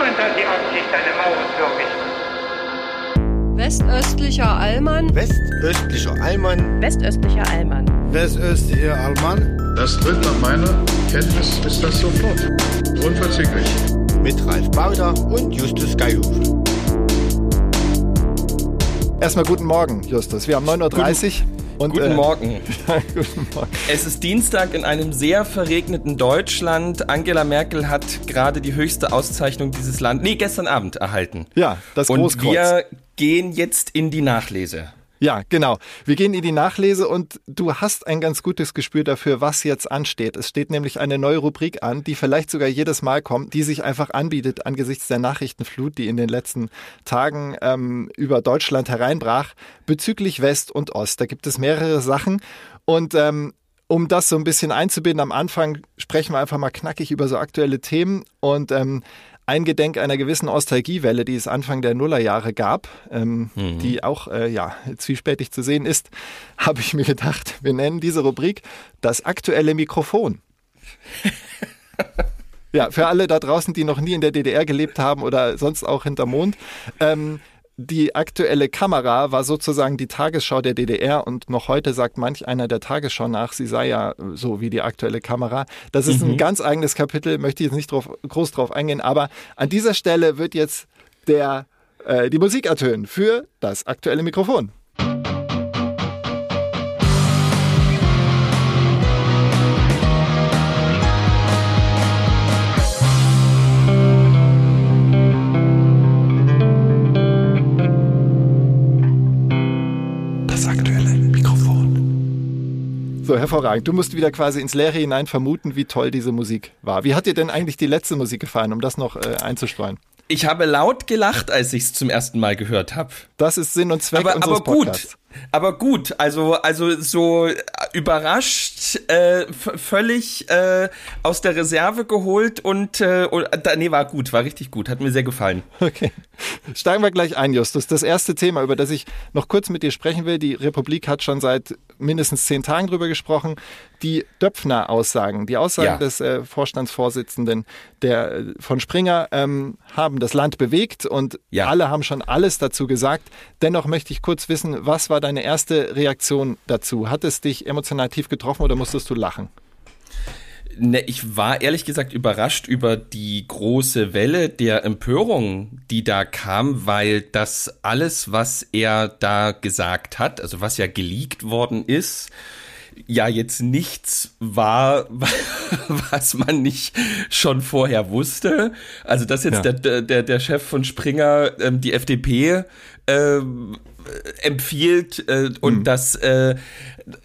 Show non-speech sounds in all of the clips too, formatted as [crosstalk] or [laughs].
Niemand hat die Absicht, eine Mauer zu errichten. Westöstlicher Allmann. Westöstlicher Allmann. Westöstlicher Allmann. Westöstlicher Allmann. Das tritt nach meiner Kenntnis ist das sofort. Unverzüglich. Mit Ralf Bauder und Justus Geihuf. Erstmal guten Morgen, Justus. Wir haben 9.30 Uhr. Und, guten, äh, Morgen. [laughs] Ja, guten Morgen. Es ist Dienstag in einem sehr verregneten Deutschland. Angela Merkel hat gerade die höchste Auszeichnung dieses Landes, nee, gestern Abend erhalten. Ja, das Großkreuz. Und wir gehen jetzt in die Nachlese. Ja, genau. Wir gehen in die Nachlese und du hast ein ganz gutes Gespür dafür, was jetzt ansteht. Es steht nämlich eine neue Rubrik an, die vielleicht sogar jedes Mal kommt, die sich einfach anbietet angesichts der Nachrichtenflut, die in den letzten Tagen ähm, über Deutschland hereinbrach, bezüglich West und Ost. Da gibt es mehrere Sachen und ähm, um das so ein bisschen einzubinden, am Anfang sprechen wir einfach mal knackig über so aktuelle Themen und ähm, eingedenk einer gewissen Ostalgiewelle, die es Anfang der Nullerjahre gab, ähm, mhm. die auch äh, ja, zwiespältig zu sehen ist, [laughs] habe ich mir gedacht, wir nennen diese Rubrik das aktuelle Mikrofon. [laughs] ja, für alle da draußen, die noch nie in der DDR gelebt haben oder sonst auch hinter Mond. Ähm, die aktuelle Kamera war sozusagen die Tagesschau der DDR und noch heute sagt manch einer der Tagesschau nach, sie sei ja so wie die aktuelle Kamera. Das ist mhm. ein ganz eigenes Kapitel, möchte ich jetzt nicht drauf, groß drauf eingehen, aber an dieser Stelle wird jetzt der, äh, die Musik ertönen für das aktuelle Mikrofon. So, hervorragend. Du musst wieder quasi ins Leere hinein vermuten, wie toll diese Musik war. Wie hat dir denn eigentlich die letzte Musik gefallen, um das noch äh, einzustreuen? Ich habe laut gelacht, als ich es zum ersten Mal gehört habe. Das ist Sinn und Zweck aber, unseres aber gut, Podcasts. Aber gut, also also so überrascht, äh, völlig äh, aus der Reserve geholt und äh, nee, war gut, war richtig gut, hat mir sehr gefallen. Okay, steigen wir gleich ein, Justus. Das erste Thema, über das ich noch kurz mit dir sprechen will, die Republik hat schon seit mindestens zehn Tagen drüber gesprochen. Die Döpfner-Aussagen, die Aussagen ja. des äh, Vorstandsvorsitzenden der äh, von Springer ähm, haben das Land bewegt und ja. alle haben schon alles dazu gesagt. Dennoch möchte ich kurz wissen, was war war deine erste Reaktion dazu? Hat es dich emotional tief getroffen oder musstest du lachen? Ne, ich war ehrlich gesagt überrascht über die große Welle der Empörung, die da kam, weil das alles, was er da gesagt hat, also was ja geleakt worden ist, ja jetzt nichts war, [laughs] was man nicht schon vorher wusste. Also dass jetzt ja. der, der, der Chef von Springer ähm, die FDP ähm, empfiehlt äh, und mhm. das äh,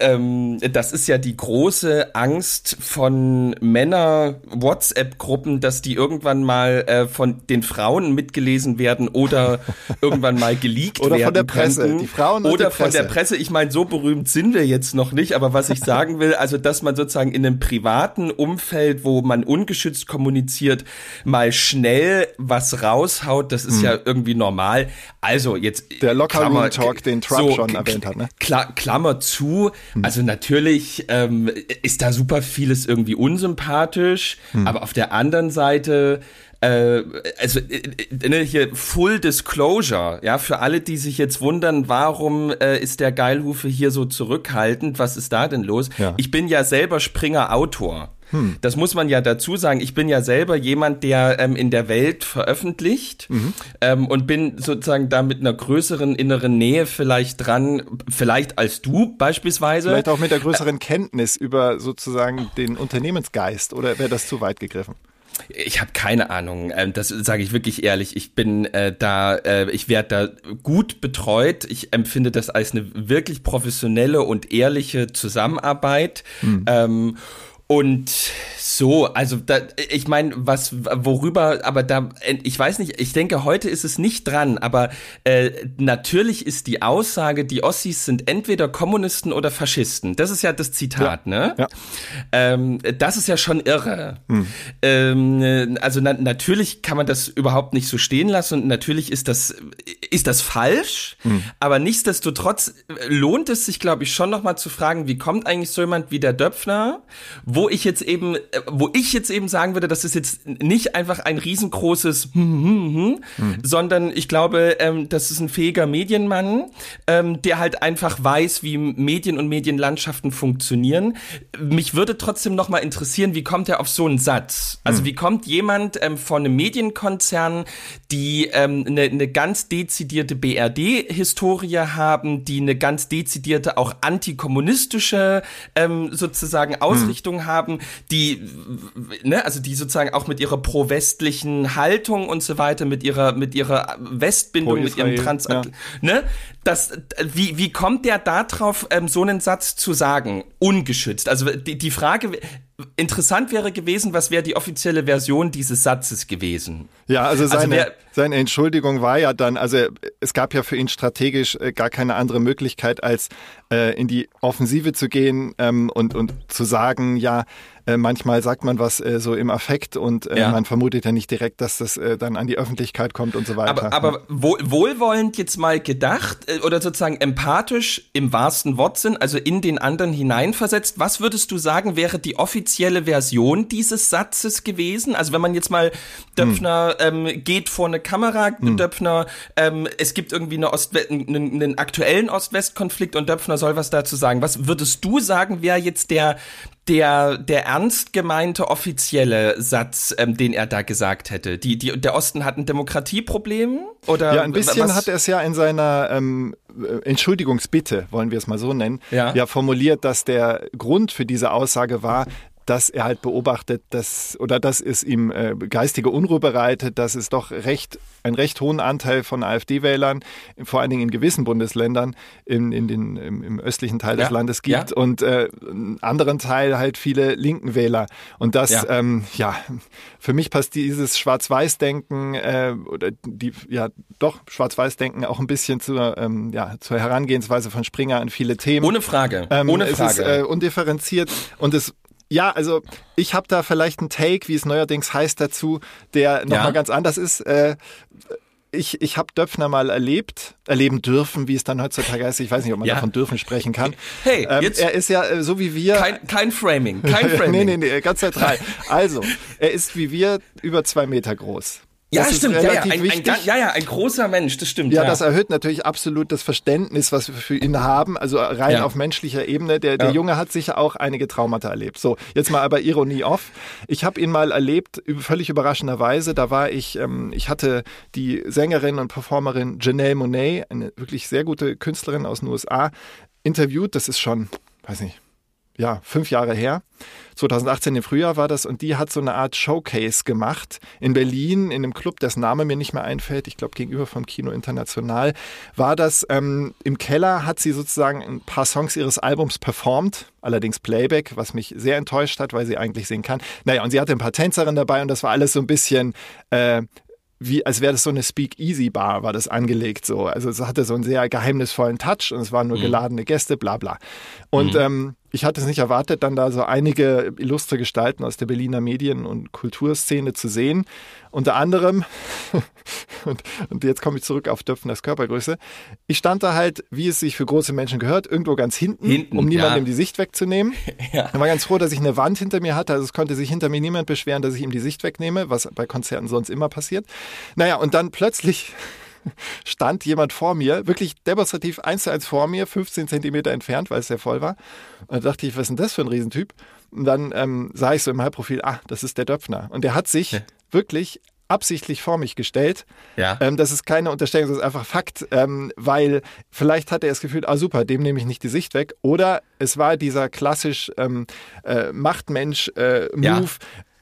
ähm, das ist ja die große Angst von Männer WhatsApp-Gruppen, dass die irgendwann mal äh, von den Frauen mitgelesen werden oder [laughs] irgendwann mal geleakt oder werden von der Presse. Könnten. Die Frauen oder die von der Presse. Ich meine, so berühmt sind wir jetzt noch nicht, aber was ich sagen will, also dass man sozusagen in einem privaten Umfeld, wo man ungeschützt kommuniziert, mal schnell was raushaut, das ist mhm. ja irgendwie normal. Also jetzt der Locker Room Talk, den Trump so, schon erwähnt hat, ne? Klammer zu, hm. Also natürlich ähm, ist da super vieles irgendwie unsympathisch, hm. aber auf der anderen Seite äh, also äh, äh, hier Full Disclosure, ja, für alle, die sich jetzt wundern, warum äh, ist der Geilhufe hier so zurückhaltend, was ist da denn los? Ja. Ich bin ja selber Springer Autor. Hm. Das muss man ja dazu sagen. Ich bin ja selber jemand, der ähm, in der Welt veröffentlicht mhm. ähm, und bin sozusagen da mit einer größeren inneren Nähe vielleicht dran, vielleicht als du beispielsweise. Vielleicht auch mit der größeren Kenntnis über sozusagen den Unternehmensgeist oder wäre das zu weit gegriffen? Ich habe keine Ahnung. Ähm, das sage ich wirklich ehrlich. Ich bin äh, da, äh, ich werde da gut betreut. Ich empfinde das als eine wirklich professionelle und ehrliche Zusammenarbeit. Hm. Ähm, und so, also da, ich meine, was, worüber, aber da, ich weiß nicht, ich denke, heute ist es nicht dran, aber äh, natürlich ist die Aussage, die Ossis sind entweder Kommunisten oder Faschisten. Das ist ja das Zitat, ja, ne? Ja. Ähm, das ist ja schon irre. Hm. Ähm, also na, natürlich kann man das überhaupt nicht so stehen lassen und natürlich ist das, ist das falsch, mhm. aber nichtsdestotrotz äh, lohnt es sich, glaube ich, schon nochmal zu fragen, wie kommt eigentlich so jemand wie der Döpfner, wo ich jetzt eben, äh, wo ich jetzt eben sagen würde, das ist jetzt nicht einfach ein riesengroßes, hm, hm, hm, hm mhm. sondern ich glaube, ähm, das ist ein fähiger Medienmann, ähm, der halt einfach weiß, wie Medien und Medienlandschaften funktionieren. Mich würde trotzdem nochmal interessieren, wie kommt er auf so einen Satz? Also mhm. wie kommt jemand ähm, von einem Medienkonzern, die ähm, eine, ne ganz dezidierte BRD-Historie haben, die eine ganz dezidierte auch antikommunistische ähm, sozusagen Ausrichtung mhm. Haben, die, ne, also die sozusagen auch mit ihrer pro-westlichen Haltung und so weiter, mit ihrer, mit ihrer Westbindung, mit ihrem Transatl, ja. ne, das, wie, wie kommt der da drauf, ähm, so einen Satz zu sagen, ungeschützt? Also die, die Frage, interessant wäre gewesen, was wäre die offizielle Version dieses Satzes gewesen? Ja, also, also seine, also seine Entschuldigung war ja dann, also es gab ja für ihn strategisch äh, gar keine andere Möglichkeit, als äh, in die Offensive zu gehen ähm, und, und zu sagen, ja, äh, manchmal sagt man was äh, so im Affekt und äh, ja. man vermutet ja nicht direkt, dass das äh, dann an die Öffentlichkeit kommt und so weiter. Aber, aber wohl, wohlwollend jetzt mal gedacht äh, oder sozusagen empathisch im wahrsten Wortsinn, also in den anderen hineinversetzt, was würdest du sagen, wäre die offizielle Version dieses Satzes gewesen? Also wenn man jetzt mal Döpfner hm. ähm, geht vor eine Kamera, hm. Döpfner, ähm, es gibt irgendwie eine Ost einen, einen aktuellen Ost-West-Konflikt und Döpfner soll was dazu sagen. Was würdest du sagen, wäre jetzt der der, der ernst gemeinte offizielle Satz, ähm, den er da gesagt hätte? Die, die, der Osten hat ein Demokratieproblem? Oder ja, ein bisschen was? hat er es ja in seiner ähm, äh, Entschuldigungsbitte, wollen wir es mal so nennen, ja. ja formuliert, dass der Grund für diese Aussage war, dass er halt beobachtet, dass oder dass es ihm äh, geistige Unruhe bereitet, dass es doch recht einen recht hohen Anteil von AfD-Wählern, vor allen Dingen in gewissen Bundesländern in, in den, im, im östlichen Teil ja. des Landes gibt ja. und äh, einen anderen Teil halt viele linken Wähler. Und das, ja, ähm, ja für mich passt dieses Schwarz-Weiß-Denken äh, oder die, ja doch Schwarz-Weiß-Denken auch ein bisschen zur, ähm, ja, zur Herangehensweise von Springer an viele Themen. Ohne Frage. Ähm, Ohne Frage. Es ist äh, undifferenziert und es ja, also ich habe da vielleicht einen Take, wie es neuerdings heißt dazu, der nochmal ja. ganz anders ist. Äh, ich, ich habe Döpfner mal erlebt, erleben dürfen, wie es dann heutzutage heißt. Ich weiß nicht, ob man ja. davon dürfen sprechen kann. Hey, ähm, jetzt er ist ja äh, so wie wir. Kein, kein Framing, kein Framing. [laughs] nee, nee, nee, ganz zentral. Also, er ist wie wir über zwei Meter groß. Ja, das stimmt. Ja, ja. Ein, ein, ja, ja, ein großer Mensch, das stimmt. Ja, ja, das erhöht natürlich absolut das Verständnis, was wir für ihn haben, also rein auf menschlicher Ebene. Der, der Junge hat sicher auch einige Traumata erlebt. So, jetzt mal aber Ironie off. Ich habe ihn mal erlebt, völlig überraschenderweise. Da war ich, ähm, ich hatte die Sängerin und Performerin Janelle Monet, eine wirklich sehr gute Künstlerin aus den USA, interviewt. Das ist schon, weiß nicht, ja, fünf Jahre her. 2018 im Frühjahr war das und die hat so eine Art Showcase gemacht in Berlin in einem Club, dessen Name mir nicht mehr einfällt. Ich glaube gegenüber vom Kino International war das ähm, im Keller hat sie sozusagen ein paar Songs ihres Albums performt, allerdings Playback, was mich sehr enttäuscht hat, weil sie eigentlich singen kann. Naja und sie hatte ein paar Tänzerinnen dabei und das war alles so ein bisschen äh, wie, als wäre das so eine Speak-Easy-Bar, war das angelegt so. Also es hatte so einen sehr geheimnisvollen Touch und es waren nur mhm. geladene Gäste, bla bla. Und mhm. ähm, ich hatte es nicht erwartet, dann da so einige illustre Gestalten aus der Berliner Medien- und Kulturszene zu sehen. Unter anderem, [laughs] und, und, jetzt komme ich zurück auf Döpfners Körpergröße, ich stand da halt, wie es sich für große Menschen gehört, irgendwo ganz hinten, hinten um niemandem ja. die Sicht wegzunehmen. [laughs] ja. Ich war ganz froh, dass ich eine Wand hinter mir hatte, also es konnte sich hinter mir niemand beschweren, dass ich ihm die Sicht wegnehme, was bei Konzerten sonst immer passiert. Naja, und dann plötzlich stand jemand vor mir, wirklich demonstrativ eins zu eins vor mir, 15 Zentimeter entfernt, weil es sehr voll war. Und da dachte ich, was ist denn das für ein Riesentyp? Und dann ähm, sah ich so im Halbprofil, ah, das ist der Döpfner. Und der hat sich ja. wirklich absichtlich vor mich gestellt. Ja. Ähm, das ist keine Unterstellung, das ist einfach Fakt, ähm, weil vielleicht hat er das Gefühl, ah super, dem nehme ich nicht die Sicht weg. Oder es war dieser klassisch ähm, äh, Machtmensch-Move, äh, ja.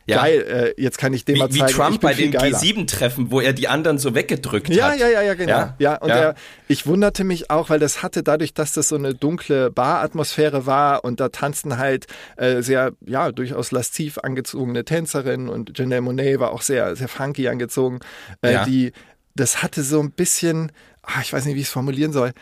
Ja. Geil, äh, jetzt kann ich dem wie, mal zeigen. Wie Trump bei den G7-Treffen, wo er die anderen so weggedrückt ja, hat. Ja, ja, ja, genau. Ja, ja und ja. Er, ich wunderte mich auch, weil das hatte dadurch, dass das so eine dunkle Baratmosphäre war und da tanzten halt äh, sehr, ja, durchaus lasziv angezogene Tänzerinnen und Janelle Monet war auch sehr, sehr funky angezogen. Äh, ja. Die, das hatte so ein bisschen, ach, ich weiß nicht, wie ich es formulieren soll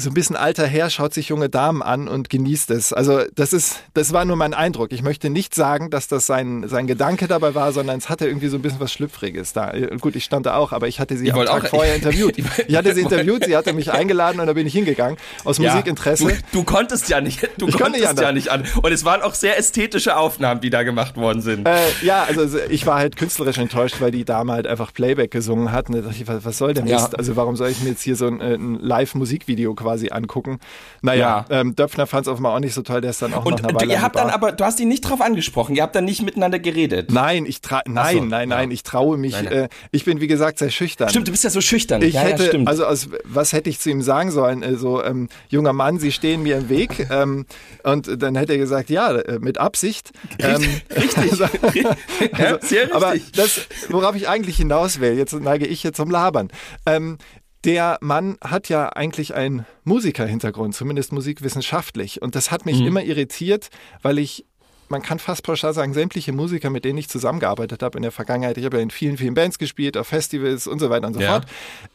so ein bisschen alter Herr schaut sich junge Damen an und genießt es. Also das ist, das war nur mein Eindruck. Ich möchte nicht sagen, dass das sein, sein Gedanke dabei war, sondern es hatte irgendwie so ein bisschen was Schlüpfriges da. Gut, ich stand da auch, aber ich hatte sie am Tag auch, vorher interviewt. [laughs] Ich hatte sie interviewt, sie hatte mich [laughs] eingeladen und da bin ich hingegangen aus ja, Musikinteresse. Du, du, konntest ja nicht, du ich konntest ja, ja nicht an. Und es waren auch sehr ästhetische Aufnahmen, die da gemacht worden sind. Äh, ja, also ich war halt künstlerisch enttäuscht, weil die Dame halt einfach Playback gesungen hat. Und da dachte ich, was soll denn ja. Also warum soll ich mir jetzt hier so ein, ein Live-Musikvideo quasi angucken? Naja, ja. ähm, Döpfner fand es offenbar auch nicht so toll, der ist dann auch und, noch eine Weile ihr habt dann aber, du hast ihn nicht drauf angesprochen, ihr habt dann nicht miteinander geredet. Nein, ich tra nein, so, nein, nein, ja. ich traue mich. Nein, nein. Äh, ich bin wie gesagt sehr schüchtern. Stimmt, du bist ja so schüchtern. Ich ja, hätte, also aus, was hätte ich zu ihm sagen sollen? Also, ähm, junger Mann, Sie stehen mir im Weg. [laughs] Ähm, und dann hätte er gesagt, ja, äh, mit Absicht. Ähm, [laughs] richtig. also, [laughs] also. Aber das, worauf ich eigentlich hinaus will, jetzt neige ich jetzt zum Labern. Ähm, der Mann hat ja eigentlich einen Musikerhintergrund, zumindest musikwissenschaftlich. Und das hat mich mhm. immer irritiert, weil ich man kann fast pauschal sagen, sämtliche Musiker, mit denen ich zusammengearbeitet habe in der Vergangenheit, ich habe ja in vielen, vielen Bands gespielt, auf Festivals und so weiter und so ja. fort,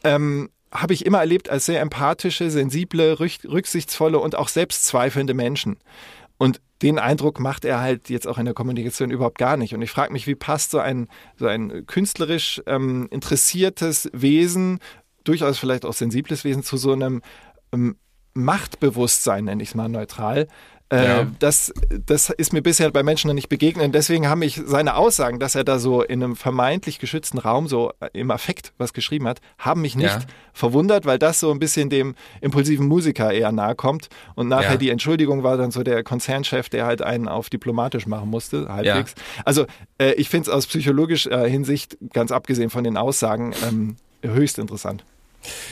ähm, habe ich immer erlebt als sehr empathische, sensible, rücksichtsvolle und auch selbstzweifelnde Menschen. Und den Eindruck macht er halt jetzt auch in der Kommunikation überhaupt gar nicht. Und ich frage mich, wie passt so ein, so ein künstlerisch ähm, interessiertes Wesen, durchaus vielleicht auch sensibles Wesen, zu so einem ähm, Machtbewusstsein, nenne ich es mal neutral, äh, ja. das, das ist mir bisher bei Menschen noch nicht begegnet. Deswegen haben mich seine Aussagen, dass er da so in einem vermeintlich geschützten Raum so im Affekt was geschrieben hat, haben mich nicht ja. verwundert, weil das so ein bisschen dem impulsiven Musiker eher nahe kommt. Und nachher ja. die Entschuldigung war dann so der Konzernchef, der halt einen auf diplomatisch machen musste, halbwegs. Also äh, ich finde es aus psychologischer Hinsicht, ganz abgesehen von den Aussagen, ähm, höchst interessant.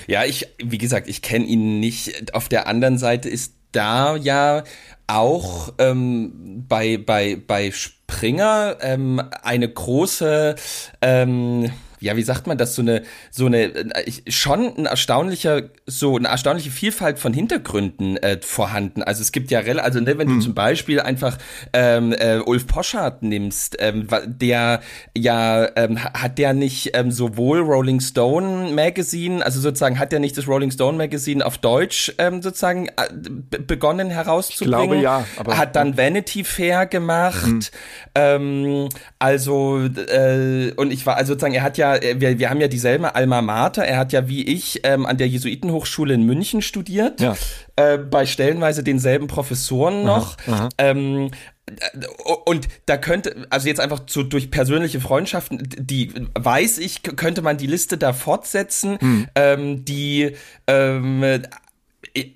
Ja, ich, wie gesagt, ich kenne ihn nicht. Auf der anderen Seite ist da ja auch ähm, bei, bei, bei Springer ähm, eine große ähm, ja, wie sagt man das, so eine, so eine, äh, schon ein erstaunlicher, so eine erstaunliche Vielfalt von Hintergründen äh, vorhanden. Also es gibt ja, also ne, wenn hm. du zum Beispiel einfach ähm, äh, Ulf Poschardt nimmst, ähm, der ja, ähm, hat der nicht ähm, sowohl Rolling Stone Magazine, also sozusagen hat der nicht das Rolling Stone Magazine auf Deutsch ähm, sozusagen äh, begonnen herauszubringen? Ich glaube ja. Aber, hat dann Vanity Fair gemacht. Hm. Ähm, also, äh, und ich war, also sozusagen, er hat ja äh, wir, wir haben ja dieselbe Alma Mater. Er hat ja wie ich ähm, an der Jesuitenhochschule in München studiert. Ja. Äh, bei stellenweise denselben Professoren noch. Aha, aha. Ähm, äh, und da könnte, also jetzt einfach so durch persönliche Freundschaften, die weiß ich, könnte man die Liste da fortsetzen, hm. ähm, die ähm,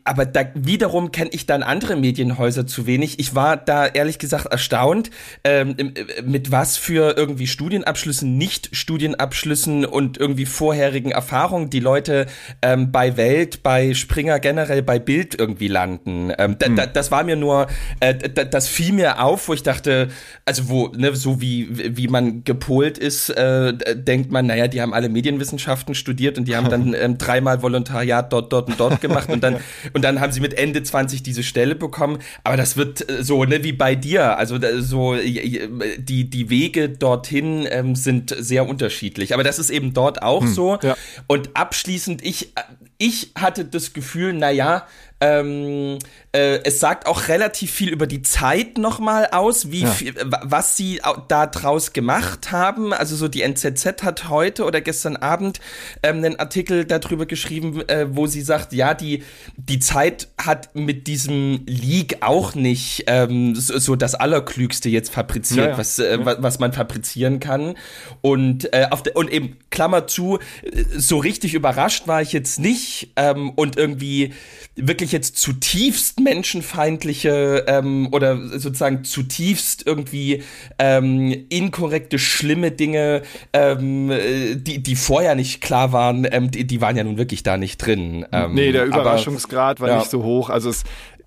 aber da wiederum kenne ich dann andere Medienhäuser zu wenig. Ich war da ehrlich gesagt erstaunt, ähm, mit was für irgendwie Studienabschlüssen, Nicht-Studienabschlüssen und irgendwie vorherigen Erfahrungen die Leute ähm, bei Welt, bei Springer generell, bei Bild irgendwie landen. Ähm, hm. da, das war mir nur, äh, das fiel mir auf, wo ich dachte, also wo, ne, so wie, wie man gepolt ist, äh, denkt man, naja, die haben alle Medienwissenschaften studiert und die haben dann [laughs] ähm, dreimal Volontariat dort, dort und dort gemacht und dann [laughs] und dann haben sie mit Ende 20 diese Stelle bekommen. Aber das wird äh, so, ne, wie bei dir. Also so die, die Wege dorthin ähm, sind sehr unterschiedlich. Aber das ist eben dort auch hm, so. Ja. Und abschließend, ich, ich hatte das Gefühl, na ja, ähm, äh, es sagt auch relativ viel über die Zeit nochmal aus, wie ja. viel, was sie da draus gemacht haben. Also so die NZZ hat heute oder gestern Abend ähm, einen Artikel darüber geschrieben, äh, wo sie sagt, ja, die, die Zeit hat mit diesem Leak auch nicht ähm, so, so das Allerklügste jetzt fabriziert, ja, ja. Was, äh, was man fabrizieren kann. Und, äh, auf de, und eben, Klammer zu, äh, so richtig überrascht war ich jetzt nicht ähm, und irgendwie wirklich jetzt zutiefst menschenfeindliche ähm, oder sozusagen zutiefst irgendwie ähm, inkorrekte, schlimme Dinge, ähm, die, die vorher nicht klar waren, ähm, die, die waren ja nun wirklich da nicht drin. Ähm, nee, der Überraschungsgrad aber, war ja. nicht so hoch. Also es,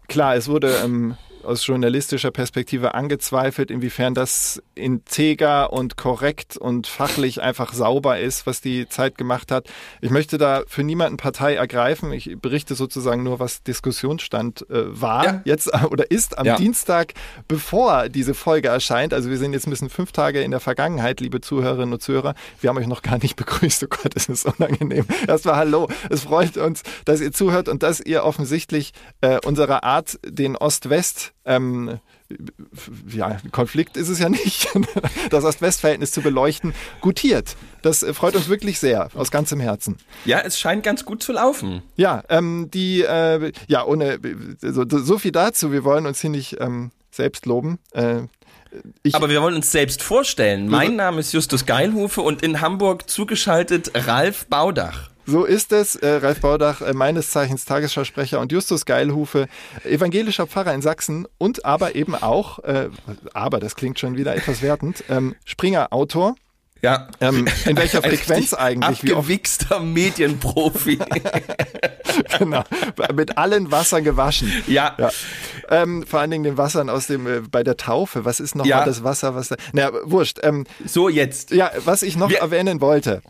klar, es wurde ähm, aus journalistischer Perspektive angezweifelt, inwiefern das integer und korrekt und fachlich einfach sauber ist, was die Zeit gemacht hat. Ich möchte da für niemanden Partei ergreifen. Ich berichte sozusagen nur, was Diskussionsstand äh, war ja. jetzt oder ist am ja. Dienstag, bevor diese Folge erscheint. Also wir sind jetzt ein bisschen fünf Tage in der Vergangenheit, liebe Zuhörerinnen und Zuhörer. Wir haben euch noch gar nicht [laughs] begrüßt. Oh Gott, es ist unangenehm. Erstmal Hallo. Es freut uns, dass ihr zuhört und dass ihr offensichtlich äh, unserer Art, den Ost-West ähm, ja, Konflikt ist es ja nicht, [laughs] das Ost-West-Verhältnis zu beleuchten, gutiert. Das freut uns wirklich sehr, aus ganzem Herzen. Ja, es scheint ganz gut zu laufen. Ja, ähm, die, äh, ja, ohne, so, so, viel dazu, wir wollen uns hier nicht ähm, selbst loben. Äh, ich, Aber wir wollen uns selbst vorstellen. Mein Name ist Justus Geilhufe und in Hamburg zugeschaltet Ralf Baudach. So ist es. Äh, Ralf Baudach, äh, meines Zeichens Tagesschausprecher und Justus Geilhufe, evangelischer Pfarrer in Sachsen und aber eben auch, äh, aber das klingt schon wieder etwas wertend, ähm, Springer-Autor. Ja. Ähm, in welcher [laughs] Frequenz eigentlich? Abgewichster Medienprofi. [laughs] genau. Mit allen Wassern gewaschen. Ja. ja. Ähm, vor allen Dingen den Wassern aus dem, äh, bei der Taufe. Was ist noch ja. das Wasser, was da, naja, wurscht. Ähm, so, jetzt. Ja, was ich noch Wir erwähnen wollte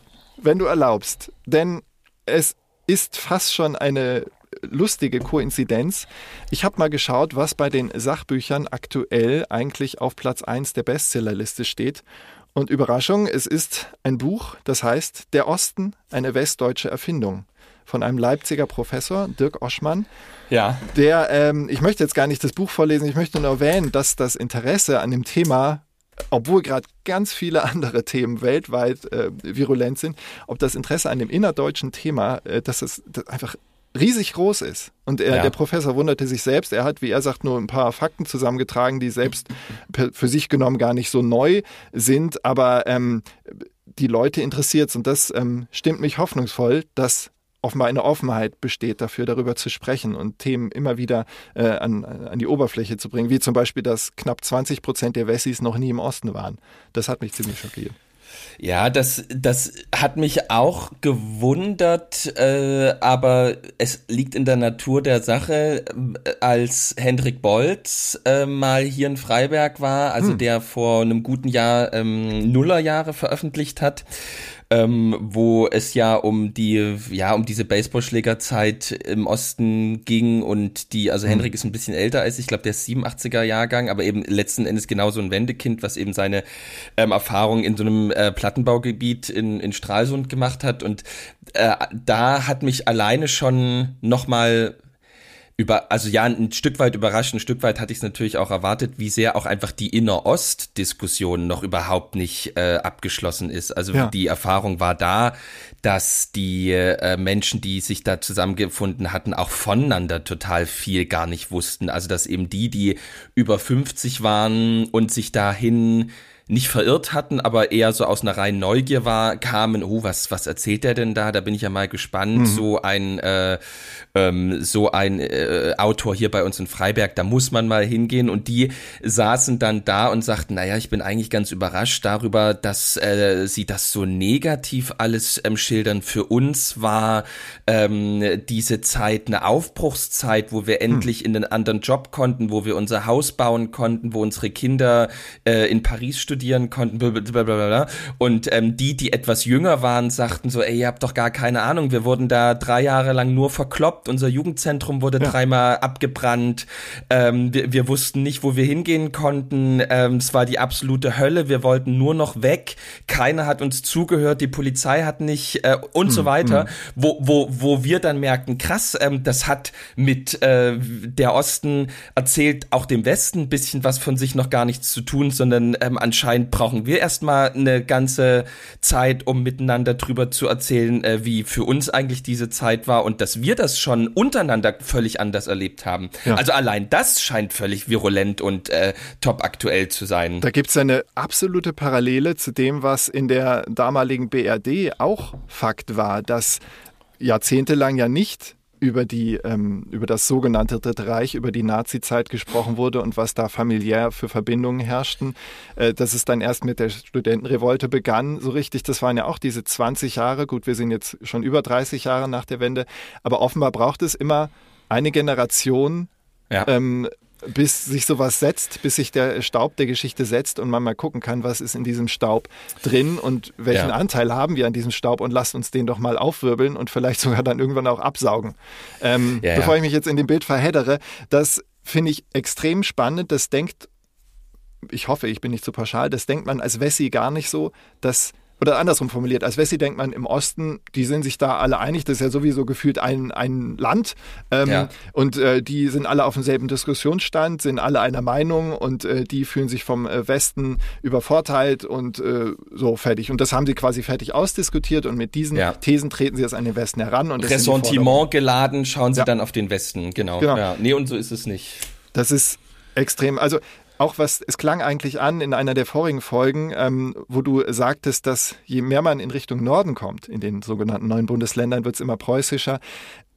wenn du erlaubst. Denn es ist fast schon eine lustige Koinzidenz. Ich habe mal geschaut, was bei den Sachbüchern aktuell eigentlich auf Platz 1 der Bestsellerliste steht. Und Überraschung, es ist ein Buch, das heißt Der Osten, eine westdeutsche Erfindung von einem Leipziger Professor, Dirk Oschmann. Ja. Der, ähm, ich möchte jetzt gar nicht das Buch vorlesen, ich möchte nur erwähnen, dass das Interesse an dem Thema obwohl gerade ganz viele [laughs] andere Themen weltweit äh, virulent sind, ob das Interesse an dem innerdeutschen Thema, äh, dass es das einfach riesig groß ist. Und er, ja. der Professor wunderte sich selbst. Er hat, wie er sagt, nur ein paar Fakten zusammengetragen, die selbst für sich genommen gar nicht so neu sind. Aber ähm, die Leute interessiert es. Und das ähm, stimmt mich hoffnungsvoll, dass offenbar eine Offenheit besteht dafür, darüber zu sprechen und Themen immer wieder äh, an, an die Oberfläche zu bringen, wie zum Beispiel, dass knapp 20 Prozent der Wessis noch nie im Osten waren. Das hat mich ziemlich schockiert. Ja, das, das hat mich auch gewundert, äh, aber es liegt in der Natur der Sache, äh, als Hendrik Bolz äh, mal hier in Freiberg war, also hm. der vor einem guten Jahr ähm, Nullerjahre veröffentlicht hat, ähm, wo es ja um die, ja, um diese Baseballschlägerzeit im Osten ging und die, also mhm. Henrik ist ein bisschen älter als ich, glaube, der ist 87er Jahrgang, aber eben letzten Endes genauso ein Wendekind, was eben seine ähm, Erfahrung in so einem äh, Plattenbaugebiet in, in Stralsund gemacht hat und äh, da hat mich alleine schon nochmal über, also ja, ein Stück weit überrascht, ein Stück weit hatte ich es natürlich auch erwartet, wie sehr auch einfach die Inner-Ost-Diskussion noch überhaupt nicht äh, abgeschlossen ist. Also ja. die Erfahrung war da, dass die äh, Menschen, die sich da zusammengefunden hatten, auch voneinander total viel gar nicht wussten. Also dass eben die, die über 50 waren und sich dahin nicht verirrt hatten, aber eher so aus einer reinen Neugier war, kamen, oh, was, was erzählt der denn da? Da bin ich ja mal gespannt. Mhm. So ein, äh, ähm, so ein äh, Autor hier bei uns in Freiberg, da muss man mal hingehen. Und die saßen dann da und sagten, naja, ich bin eigentlich ganz überrascht darüber, dass äh, sie das so negativ alles ähm, schildern. Für uns war ähm, diese Zeit eine Aufbruchszeit, wo wir hm. endlich in einen anderen Job konnten, wo wir unser Haus bauen konnten, wo unsere Kinder äh, in Paris studieren studieren konnten, blablabla. Und ähm, die, die etwas jünger waren, sagten so, ey, ihr habt doch gar keine Ahnung, wir wurden da drei Jahre lang nur verkloppt, unser Jugendzentrum wurde ja. dreimal abgebrannt, ähm, wir, wir, wussten nicht, wo wir hingehen konnten, ähm, es war die absolute Hölle, wir wollten nur noch weg, keiner hat uns zugehört, die Polizei hat nicht äh, und hm, so weiter, hm. wo, wo, wo wir dann merkten, krass, ähm, das hat mit äh, der Osten erzählt auch dem Westen ein bisschen was von sich noch gar nichts zu tun, sondern ähm, anscheinend anscheinend brauchen wir erstmal eine ganze Zeit, um miteinander drüber zu erzählen, äh, wie für uns eigentlich diese Zeit war und dass wir das schon untereinander völlig anders erlebt haben. Ja. Also allein das scheint völlig virulent und äh, top aktuell zu sein. Da gibt es eine absolute Parallele zu dem, was in der damaligen BRD auch Fakt war, dass jahrzehntelang ja nicht über die ähm, über das sogenannte Dritte Reich, über die Nazi-Zeit gesprochen wurde und was da familiär für Verbindungen herrschten. Äh, dass es dann erst mit der Studentenrevolte begann, so richtig. Das waren ja auch diese 20 Jahre. Gut, wir sind jetzt schon über 30 Jahre nach der Wende, aber offenbar braucht es immer eine Generation, ja. ähm, bis sich sowas setzt, bis sich der Staub der Geschichte setzt und man mal gucken kann, was ist in diesem Staub drin und welchen ja. Anteil haben wir an diesem Staub und lasst uns den doch mal aufwirbeln und vielleicht sogar dann irgendwann auch absaugen. Ähm, ja, bevor ich mich jetzt in dem Bild verheddere, das finde ich extrem spannend. Das denkt, ich hoffe, ich bin nicht zu pauschal, das denkt man als Wessi gar nicht so, dass oder andersrum formuliert, als Wessi denkt man im Osten, die sind sich da alle einig, das ist ja sowieso gefühlt ein, ein Land ähm, ja. und äh, die sind alle auf demselben Diskussionsstand, sind alle einer Meinung und äh, die fühlen sich vom äh, Westen übervorteilt und äh, so fertig. Und das haben sie quasi fertig ausdiskutiert und mit diesen ja. Thesen treten sie jetzt an den Westen heran. Und Ressentiment geladen schauen sie ja. dann auf den Westen, genau. genau. Ja. Nee, und so ist es nicht. Das ist extrem. Also auch was, es klang eigentlich an in einer der vorigen Folgen, ähm, wo du sagtest, dass je mehr man in Richtung Norden kommt, in den sogenannten neuen Bundesländern, wird es immer preußischer.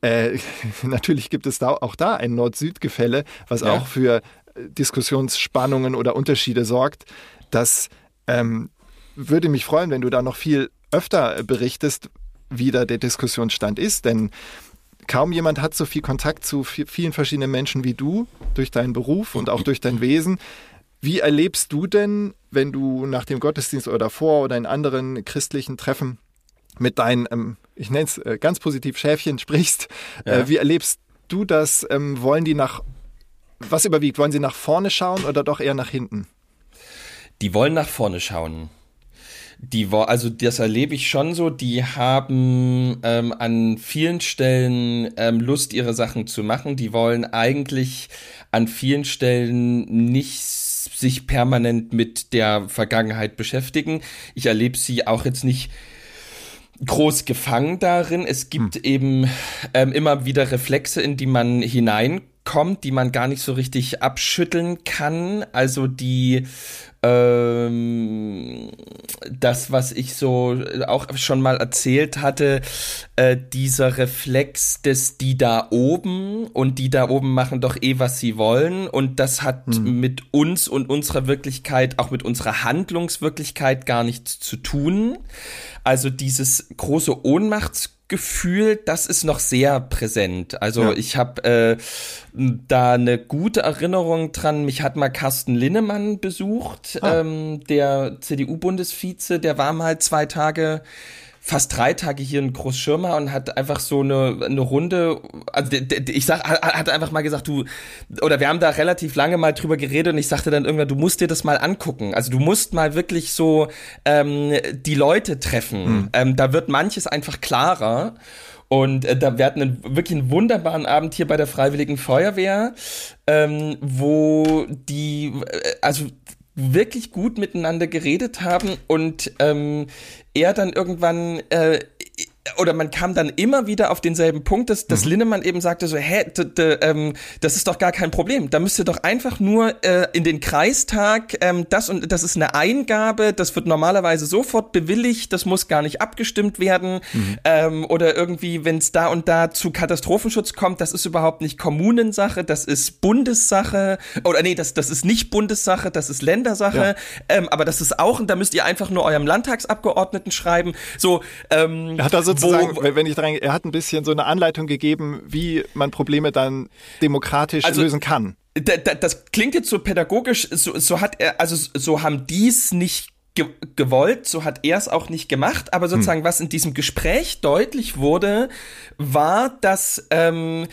Äh, [laughs] natürlich gibt es da auch da ein Nord-Süd-Gefälle, was ja. auch für äh, Diskussionsspannungen oder Unterschiede sorgt. Das ähm, würde mich freuen, wenn du da noch viel öfter berichtest, wie da der Diskussionsstand ist, denn kaum jemand hat so viel Kontakt zu vielen verschiedenen Menschen wie du durch deinen Beruf und auch durch dein Wesen. Wie erlebst du denn, wenn du nach dem Gottesdienst oder davor oder in anderen christlichen Treffen mit deinen, ähm, ich nenne es äh, ganz positiv Schäfchen sprichst, äh, ja. wie erlebst du das? Ähm, wollen die nach, was überwiegt? Wollen sie nach vorne schauen oder doch eher nach hinten? Die wollen nach vorne schauen. Die war, also das erlebe ich schon so, die haben ähm, an vielen Stellen ähm, Lust, ihre Sachen zu machen. Die wollen eigentlich an vielen Stellen nicht sich permanent mit der Vergangenheit beschäftigen. Ich erlebe sie auch jetzt nicht groß gefangen darin. Es gibt hm. eben ähm, immer wieder Reflexe, in die man hineinkommt, die man gar nicht so richtig abschütteln kann. Also die ähm, das, was ich so auch schon mal erzählt hatte, äh, dieser Reflex des die da oben und die da oben machen doch eh, was sie wollen und das hat hm. mit uns und unserer Wirklichkeit, auch mit unserer Handlungswirklichkeit gar nichts zu tun. Also dieses große Ohnmachts Gefühl, das ist noch sehr präsent. Also ja. ich habe äh, da eine gute Erinnerung dran. Mich hat mal Carsten Linnemann besucht, ah. ähm, der CDU-Bundesvize. Der war mal zwei Tage fast drei Tage hier in Großschirmer und hat einfach so eine, eine Runde, also ich sag, hat einfach mal gesagt, du, oder wir haben da relativ lange mal drüber geredet und ich sagte dann irgendwann, du musst dir das mal angucken. Also du musst mal wirklich so ähm, die Leute treffen. Mhm. Ähm, da wird manches einfach klarer. Und äh, da wir hatten einen, wirklich einen wunderbaren Abend hier bei der Freiwilligen Feuerwehr, ähm, wo die, äh, also wirklich gut miteinander geredet haben und ähm, er dann irgendwann äh, oder man kam dann immer wieder auf denselben Punkt, dass, dass mhm. Linnemann eben sagte so, hä, ähm, das ist doch gar kein Problem. Da müsst ihr doch einfach nur äh, in den Kreistag, ähm, das und das ist eine Eingabe, das wird normalerweise sofort bewilligt, das muss gar nicht abgestimmt werden. Mhm. Ähm, oder irgendwie, wenn es da und da zu Katastrophenschutz kommt, das ist überhaupt nicht Kommunensache, das ist Bundessache. Oder nee, das, das ist nicht Bundessache, das ist Ländersache. Ja. Ähm, aber das ist auch, und da müsst ihr einfach nur eurem Landtagsabgeordneten schreiben. So, ähm, hat also sozusagen, wo, wenn ich dran, er hat ein bisschen so eine Anleitung gegeben, wie man Probleme dann demokratisch also, lösen kann. Das klingt jetzt so pädagogisch, so, so hat er, also so haben dies nicht ge gewollt, so hat er es auch nicht gemacht, aber sozusagen, hm. was in diesem Gespräch deutlich wurde, war, dass ähm,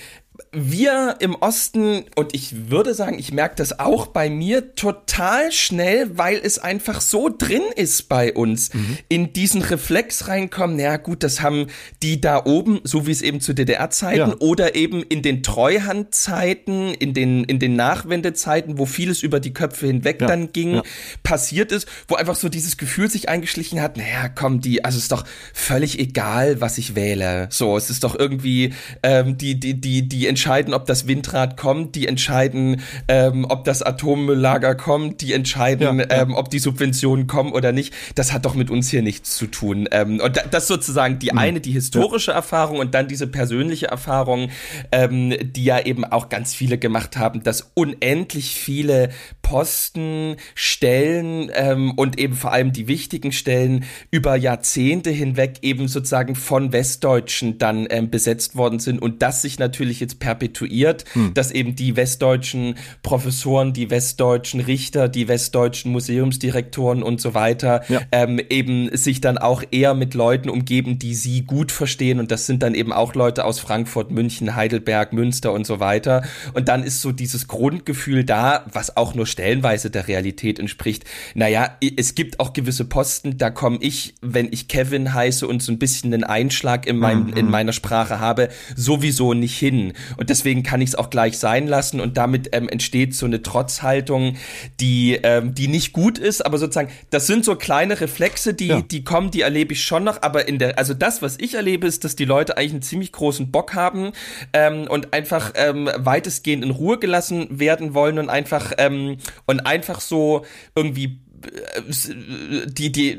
wir im Osten, und ich würde sagen, ich merke das auch bei mir total schnell, weil es einfach so drin ist bei uns, mhm. in diesen Reflex reinkommen, naja gut, das haben die da oben, so wie es eben zu DDR-Zeiten ja. oder eben in den Treuhandzeiten, in den, in den Nachwendezeiten, wo vieles über die Köpfe hinweg ja. dann ging, ja. passiert ist, wo einfach so dieses Gefühl sich eingeschlichen hat, naja, komm, die, also es ist doch völlig egal, was ich wähle. So, es ist doch irgendwie, ähm, die, die, die, die entscheiden, ob das Windrad kommt, die entscheiden, ähm, ob das Atommülllager kommt, die entscheiden, ja, ja. Ähm, ob die Subventionen kommen oder nicht. Das hat doch mit uns hier nichts zu tun. Ähm, und das sozusagen die mhm. eine, die historische ja. Erfahrung und dann diese persönliche Erfahrung, ähm, die ja eben auch ganz viele gemacht haben, dass unendlich viele Posten, Stellen ähm, und eben vor allem die wichtigen Stellen über Jahrzehnte hinweg eben sozusagen von Westdeutschen dann ähm, besetzt worden sind und das sich natürlich jetzt per perpetuiert, hm. dass eben die westdeutschen Professoren, die westdeutschen Richter, die westdeutschen Museumsdirektoren und so weiter ja. ähm, eben sich dann auch eher mit Leuten umgeben, die sie gut verstehen und das sind dann eben auch Leute aus Frankfurt, München, Heidelberg, Münster und so weiter. Und dann ist so dieses Grundgefühl da, was auch nur stellenweise der Realität entspricht. Naja, es gibt auch gewisse Posten, da komme ich, wenn ich Kevin heiße und so ein bisschen einen Einschlag in, mein, mhm. in meiner Sprache habe, sowieso nicht hin. Und deswegen kann ich es auch gleich sein lassen. Und damit ähm, entsteht so eine Trotzhaltung, die, ähm, die nicht gut ist, aber sozusagen, das sind so kleine Reflexe, die, ja. die kommen, die erlebe ich schon noch, aber in der, also das, was ich erlebe, ist, dass die Leute eigentlich einen ziemlich großen Bock haben ähm, und einfach ähm, weitestgehend in Ruhe gelassen werden wollen und einfach ähm, und einfach so irgendwie die, die,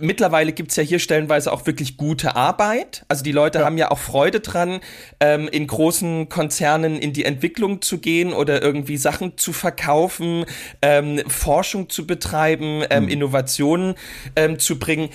mittlerweile gibt's ja hier stellenweise auch wirklich gute Arbeit. Also die Leute ja. haben ja auch Freude dran, ähm, in großen Konzernen in die Entwicklung zu gehen oder irgendwie Sachen zu verkaufen, ähm, Forschung zu betreiben, ähm, mhm. Innovationen ähm, zu bringen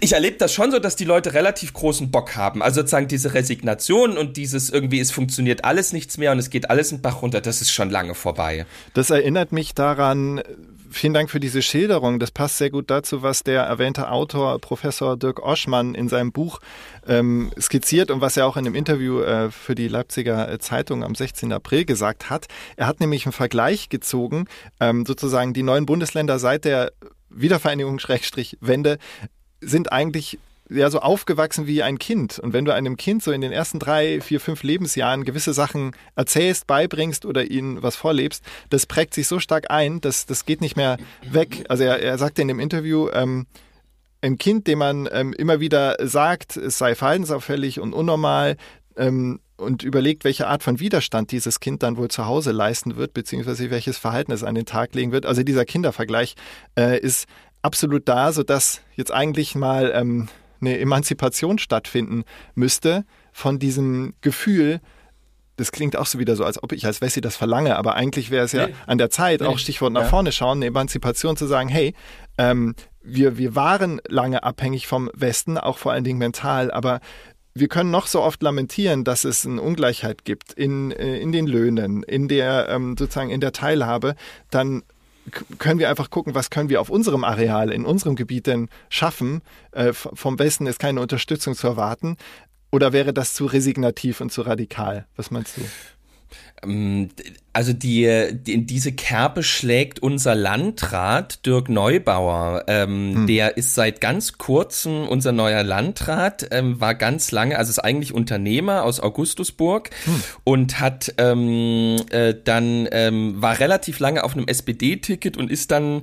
ich erlebe das schon so, dass die Leute relativ großen Bock haben. Also sozusagen diese Resignation und dieses irgendwie, es funktioniert alles nichts mehr und es geht alles in Bach runter, das ist schon lange vorbei. Das erinnert mich daran, vielen Dank für diese Schilderung. Das passt sehr gut dazu, was der erwähnte Autor Professor Dirk Oschmann in seinem Buch ähm, skizziert und was er auch in einem Interview äh, für die Leipziger Zeitung am 16. April gesagt hat. Er hat nämlich einen Vergleich gezogen, ähm, sozusagen die neuen Bundesländer seit der Wiedervereinigung-Wende sind eigentlich ja so aufgewachsen wie ein Kind. Und wenn du einem Kind so in den ersten drei, vier, fünf Lebensjahren gewisse Sachen erzählst, beibringst oder ihnen was vorlebst, das prägt sich so stark ein, dass das geht nicht mehr weg. Also er, er sagte in dem Interview, ähm, ein Kind, dem man ähm, immer wieder sagt, es sei verhaltensauffällig und unnormal, ähm, und überlegt, welche Art von Widerstand dieses Kind dann wohl zu Hause leisten wird, beziehungsweise welches Verhalten es an den Tag legen wird. Also dieser Kindervergleich äh, ist absolut da, sodass jetzt eigentlich mal ähm, eine Emanzipation stattfinden müsste von diesem Gefühl, das klingt auch so wieder so, als ob ich als Wessi das verlange, aber eigentlich wäre es ja nee. an der Zeit, nee. auch Stichwort nach ja. vorne schauen, eine Emanzipation zu sagen, hey, ähm, wir, wir waren lange abhängig vom Westen, auch vor allen Dingen mental, aber wir können noch so oft lamentieren, dass es eine Ungleichheit gibt in, äh, in den Löhnen, in der ähm, sozusagen in der Teilhabe, dann können wir einfach gucken, was können wir auf unserem Areal, in unserem Gebiet denn schaffen. Äh, vom Westen ist keine Unterstützung zu erwarten. Oder wäre das zu resignativ und zu radikal? Was meinst du? Ähm, also die, die, in diese Kerbe schlägt unser Landrat Dirk Neubauer. Ähm, hm. Der ist seit ganz kurzem unser neuer Landrat, ähm, war ganz lange, also ist eigentlich Unternehmer aus Augustusburg hm. und hat ähm, äh, dann ähm, war relativ lange auf einem SPD-Ticket und ist dann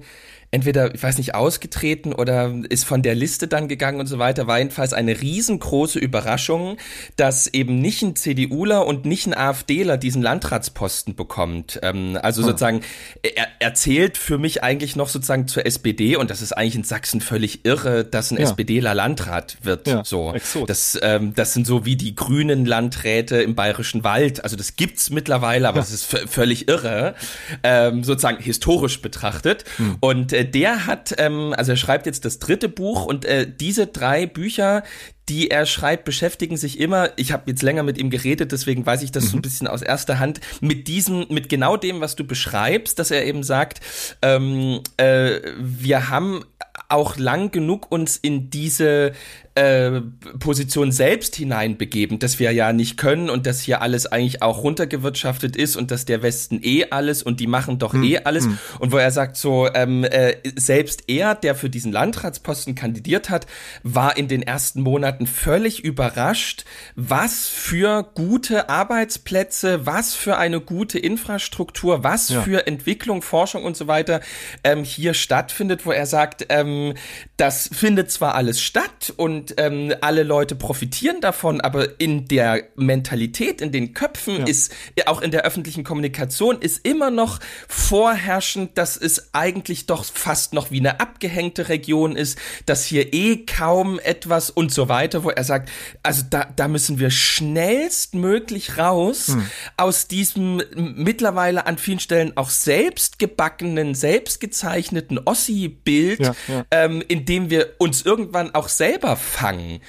entweder, ich weiß nicht, ausgetreten oder ist von der Liste dann gegangen und so weiter, war jedenfalls eine riesengroße Überraschung, dass eben nicht ein CDUler und nicht ein AfDler diesen Landratsposten bekommt. Ähm, also hm. sozusagen, er erzählt für mich eigentlich noch sozusagen zur SPD und das ist eigentlich in Sachsen völlig irre, dass ein ja. SPDler Landrat wird. Ja, so. Das, ähm, das sind so wie die grünen Landräte im Bayerischen Wald. Also das gibt's mittlerweile, aber es ja. ist völlig irre, ähm, sozusagen historisch betrachtet. Hm. Und äh, der hat, ähm, also er schreibt jetzt das dritte Buch und äh, diese drei Bücher, die er schreibt, beschäftigen sich immer, ich habe jetzt länger mit ihm geredet, deswegen weiß ich das mhm. so ein mhm. bisschen aus erster Hand, mit diesem, mit genau dem, was du beschreibst, dass er eben sagt, ähm, äh, wir haben auch lang genug uns in diese äh, Position selbst hineinbegeben, dass wir ja nicht können und dass hier alles eigentlich auch runtergewirtschaftet ist und dass der Westen eh alles und die machen doch hm. eh alles. Hm. Und wo er sagt so, ähm, äh, selbst er, der für diesen Landratsposten kandidiert hat, war in den ersten Monaten völlig überrascht, was für gute Arbeitsplätze, was für eine gute Infrastruktur, was ja. für Entwicklung, Forschung und so weiter ähm, hier stattfindet, wo er sagt, ähm, das findet zwar alles statt und ähm, alle Leute profitieren davon, aber in der Mentalität, in den Köpfen ja. ist, auch in der öffentlichen Kommunikation ist immer noch vorherrschend, dass es eigentlich doch fast noch wie eine abgehängte Region ist, dass hier eh kaum etwas und so weiter, wo er sagt, also da, da müssen wir schnellstmöglich raus hm. aus diesem mittlerweile an vielen Stellen auch selbstgebackenen, selbstgezeichneten Ossi-Bild, ja, ja. Ähm, in dem wir uns irgendwann auch selber fangen.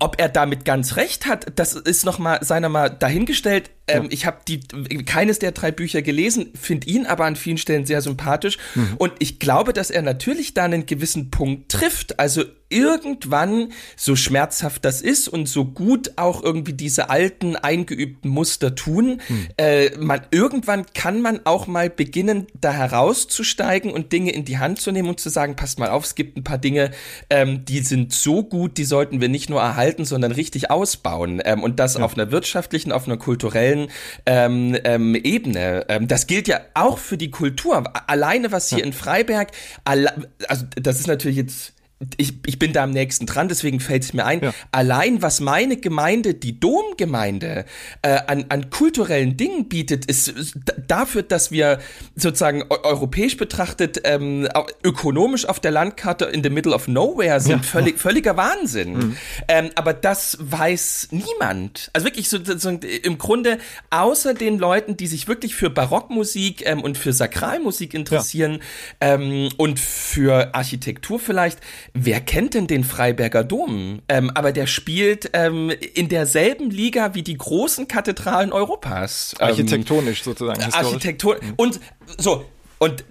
Ob er damit ganz recht hat, das ist noch mal seiner mal dahingestellt. Ähm, Ich habe die keines der drei Bücher gelesen, finde ihn aber an vielen Stellen sehr sympathisch. Mhm. Und ich glaube, dass er natürlich da einen gewissen Punkt trifft. Also irgendwann, so schmerzhaft das ist und so gut auch irgendwie diese alten, eingeübten Muster tun, hm. äh, man, irgendwann kann man auch mal beginnen, da herauszusteigen und Dinge in die Hand zu nehmen und zu sagen, passt mal auf, es gibt ein paar Dinge, ähm, die sind so gut, die sollten wir nicht nur erhalten, sondern richtig ausbauen. Ähm, und das ja. auf einer wirtschaftlichen, auf einer kulturellen ähm, ähm, Ebene. Ähm, das gilt ja auch für die Kultur. Alleine was hier ja. in Freiberg, also das ist natürlich jetzt ich, ich bin da am nächsten dran, deswegen fällt es mir ein. Ja. Allein was meine Gemeinde, die Domgemeinde, äh, an, an kulturellen Dingen bietet, ist, ist dafür, dass wir sozusagen europäisch betrachtet ähm, ökonomisch auf der Landkarte in the middle of nowhere sind, ja. völlig, völliger Wahnsinn. Mhm. Ähm, aber das weiß niemand. Also wirklich so, so, im Grunde außer den Leuten, die sich wirklich für Barockmusik ähm, und für Sakralmusik interessieren ja. ähm, und für Architektur vielleicht wer kennt denn den Freiberger Dom? Ähm, aber der spielt ähm, in derselben Liga wie die großen Kathedralen Europas. Ähm, Architektonisch sozusagen. Architektur mhm. und so und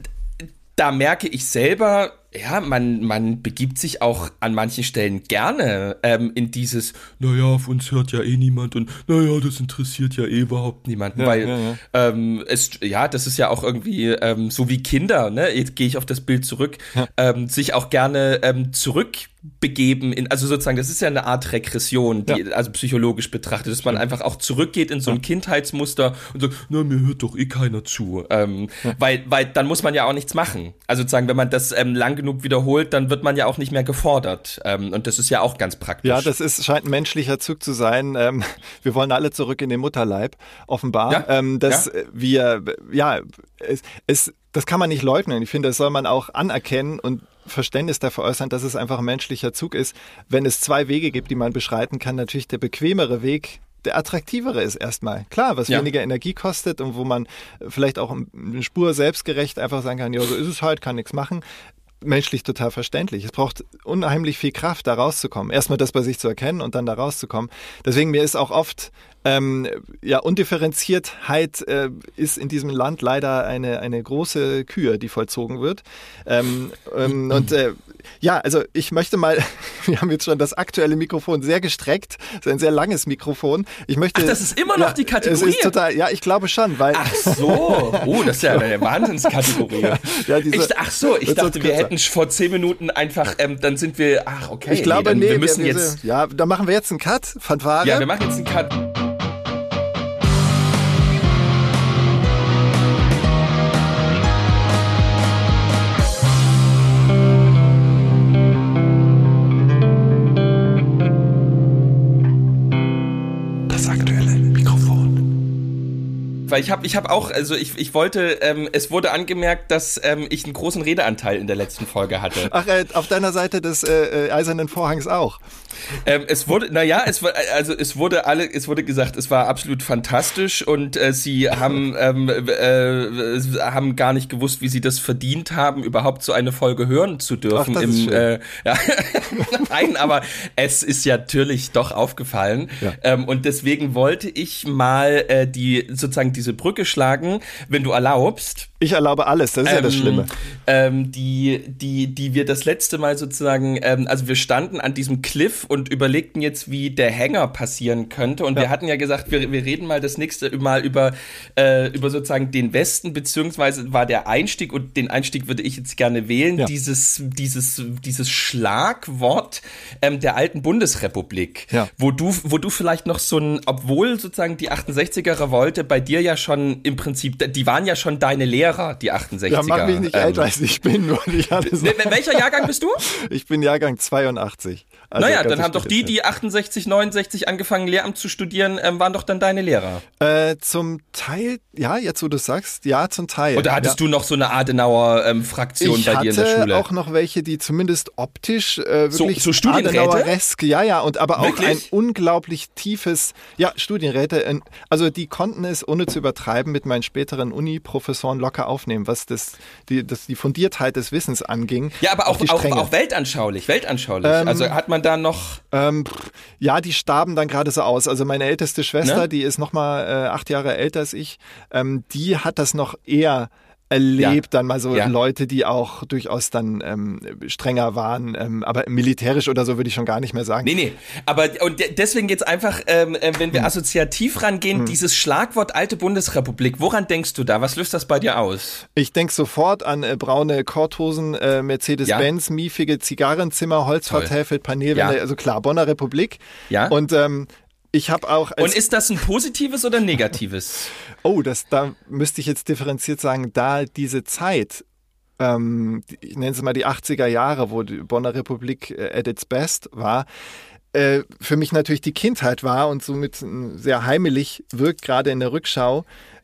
da merke ich selber, ja, man, man begibt sich auch an manchen Stellen gerne ähm, in dieses, naja, auf uns hört ja eh niemand und naja, das interessiert ja eh überhaupt niemanden, ja, weil ja, ja. Ähm, es, ja, das ist ja auch irgendwie ähm, so wie Kinder, ne? Jetzt gehe ich auf das Bild zurück, ähm, sich auch gerne ähm, zurück begeben in, also sozusagen, das ist ja eine Art Regression, die, ja. also psychologisch betrachtet, dass man einfach auch zurückgeht in so ein ja. Kindheitsmuster und sagt, na, mir hört doch eh keiner zu. Ähm, ja. weil, weil dann muss man ja auch nichts machen. Also sozusagen, wenn man das ähm, lang genug wiederholt, dann wird man ja auch nicht mehr gefordert. Ähm, und das ist ja auch ganz praktisch. Ja, das ist, scheint ein menschlicher Zug zu sein. Ähm, [laughs] wir wollen alle zurück in den Mutterleib, offenbar. Ähm, dass wir, ja, es, es das kann man nicht leugnen. Ich finde, das soll man auch anerkennen und Verständnis dafür äußern, dass es einfach ein menschlicher Zug ist. Wenn es zwei Wege gibt, die man beschreiten kann, natürlich der bequemere Weg der attraktivere ist erstmal. Klar, was ja. weniger Energie kostet und wo man vielleicht auch eine Spur selbstgerecht einfach sagen kann, ja, so ist es halt, kann nichts machen. Menschlich total verständlich. Es braucht unheimlich viel Kraft, da rauszukommen. Erstmal das bei sich zu erkennen und dann da rauszukommen. Deswegen mir ist auch oft ähm, ja, Undifferenziertheit äh, ist in diesem Land leider eine, eine große Kür, die vollzogen wird. Ähm, ähm, [laughs] und äh, ja, also ich möchte mal, [laughs] wir haben jetzt schon das aktuelle Mikrofon sehr gestreckt, das ist ein sehr langes Mikrofon. Ich möchte, ach, das ist immer noch ja, die Kategorie? Es ist total, ja, ich glaube schon, weil... Ach so, oh, das ist ja eine Wahnsinnskategorie. [laughs] ja, ja, diese, ich, ach so, ich dachte, wir hätten vor zehn Minuten einfach, ähm, dann sind wir, ach okay, ich glaube, nee, dann, wir müssen wir, jetzt... Ja, da machen wir jetzt einen Cut, Fanfare. Ja, wir machen jetzt einen Cut. Weil ich habe ich hab auch, also ich, ich wollte, ähm, es wurde angemerkt, dass ähm, ich einen großen Redeanteil in der letzten Folge hatte. Ach, äh, auf deiner Seite des äh, äh Eisernen Vorhangs auch. Ähm, es wurde, naja, es war, also es wurde alle, es wurde gesagt, es war absolut fantastisch und äh, sie haben, ähm, äh, haben gar nicht gewusst, wie sie das verdient haben, überhaupt so eine Folge hören zu dürfen. Ach, das im, äh, ja, [laughs] Nein, aber es ist ja natürlich doch aufgefallen. Ja. Ähm, und deswegen wollte ich mal die sozusagen die diese Brücke schlagen, wenn du erlaubst. Ich erlaube alles, das ist ähm, ja das ähm, Schlimme. Ähm, die, die, die wir das letzte Mal sozusagen, ähm, also wir standen an diesem Cliff und überlegten jetzt, wie der Hänger passieren könnte. Und ja. wir hatten ja gesagt, wir, wir reden mal das nächste Mal über, äh, über sozusagen den Westen, beziehungsweise war der Einstieg, und den Einstieg würde ich jetzt gerne wählen, ja. dieses, dieses, dieses Schlagwort ähm, der alten Bundesrepublik, ja. wo du, wo du vielleicht noch so ein, obwohl sozusagen die 68er Revolte bei dir ja schon im Prinzip, die waren ja schon deine Lehrer, die 68er. Ja, mach mich nicht ähm, älter als ich bin, alles. Ne, welcher Jahrgang bist du? Ich bin Jahrgang 82. Also naja, dann haben doch die, die 68, 69 angefangen, Lehramt zu studieren, ähm, waren doch dann deine Lehrer. Äh, zum Teil, ja, jetzt wo du sagst, ja, zum Teil. Oder hattest ja. du noch so eine Adenauer-Fraktion ähm, bei dir in der Schule? Ich hatte auch noch welche, die zumindest optisch äh, wirklich so, so Adenaueresk, ja, ja, und aber auch wirklich? ein unglaublich tiefes, ja, Studienräte, also die konnten es, ohne zu übertreiben, mit meinen späteren Uni-Professoren locker aufnehmen, was das die, das, die Fundiertheit des Wissens anging. Ja, aber auch, auch, auch weltanschaulich, weltanschaulich. Ähm, also hat man da noch. Ähm, ja, die starben dann gerade so aus. Also meine älteste Schwester, Ne? die ist noch mal äh, acht Jahre älter als ich, ähm, die hat das noch eher erlebt, dann mal so Ja. Leute, die auch durchaus dann ähm, strenger waren, ähm, aber militärisch oder so würde ich schon gar nicht mehr sagen. Nee, nee. Aber und de- deswegen geht's einfach, ähm, äh, wenn wir Hm. assoziativ rangehen, dieses Schlagwort alte Bundesrepublik, woran denkst du da? Was löst das bei dir aus? Ich denke sofort an äh, braune Korthosen, äh, Mercedes-Benz, miefige Zigarrenzimmer, Holzvertäfelt, Panelwände, Ja. also klar, Bonner Republik. Ja. Und ähm, ich habe auch Und ist das ein positives oder negatives? [laughs] Oh, das, da müsste ich jetzt differenziert sagen, da diese Zeit, ähm, ich nenne es mal die 80er Jahre, wo die Bonner Republik äh, at its best war, äh, für mich natürlich die Kindheit war und somit äh, sehr heimelig wirkt, gerade in der Rückschau,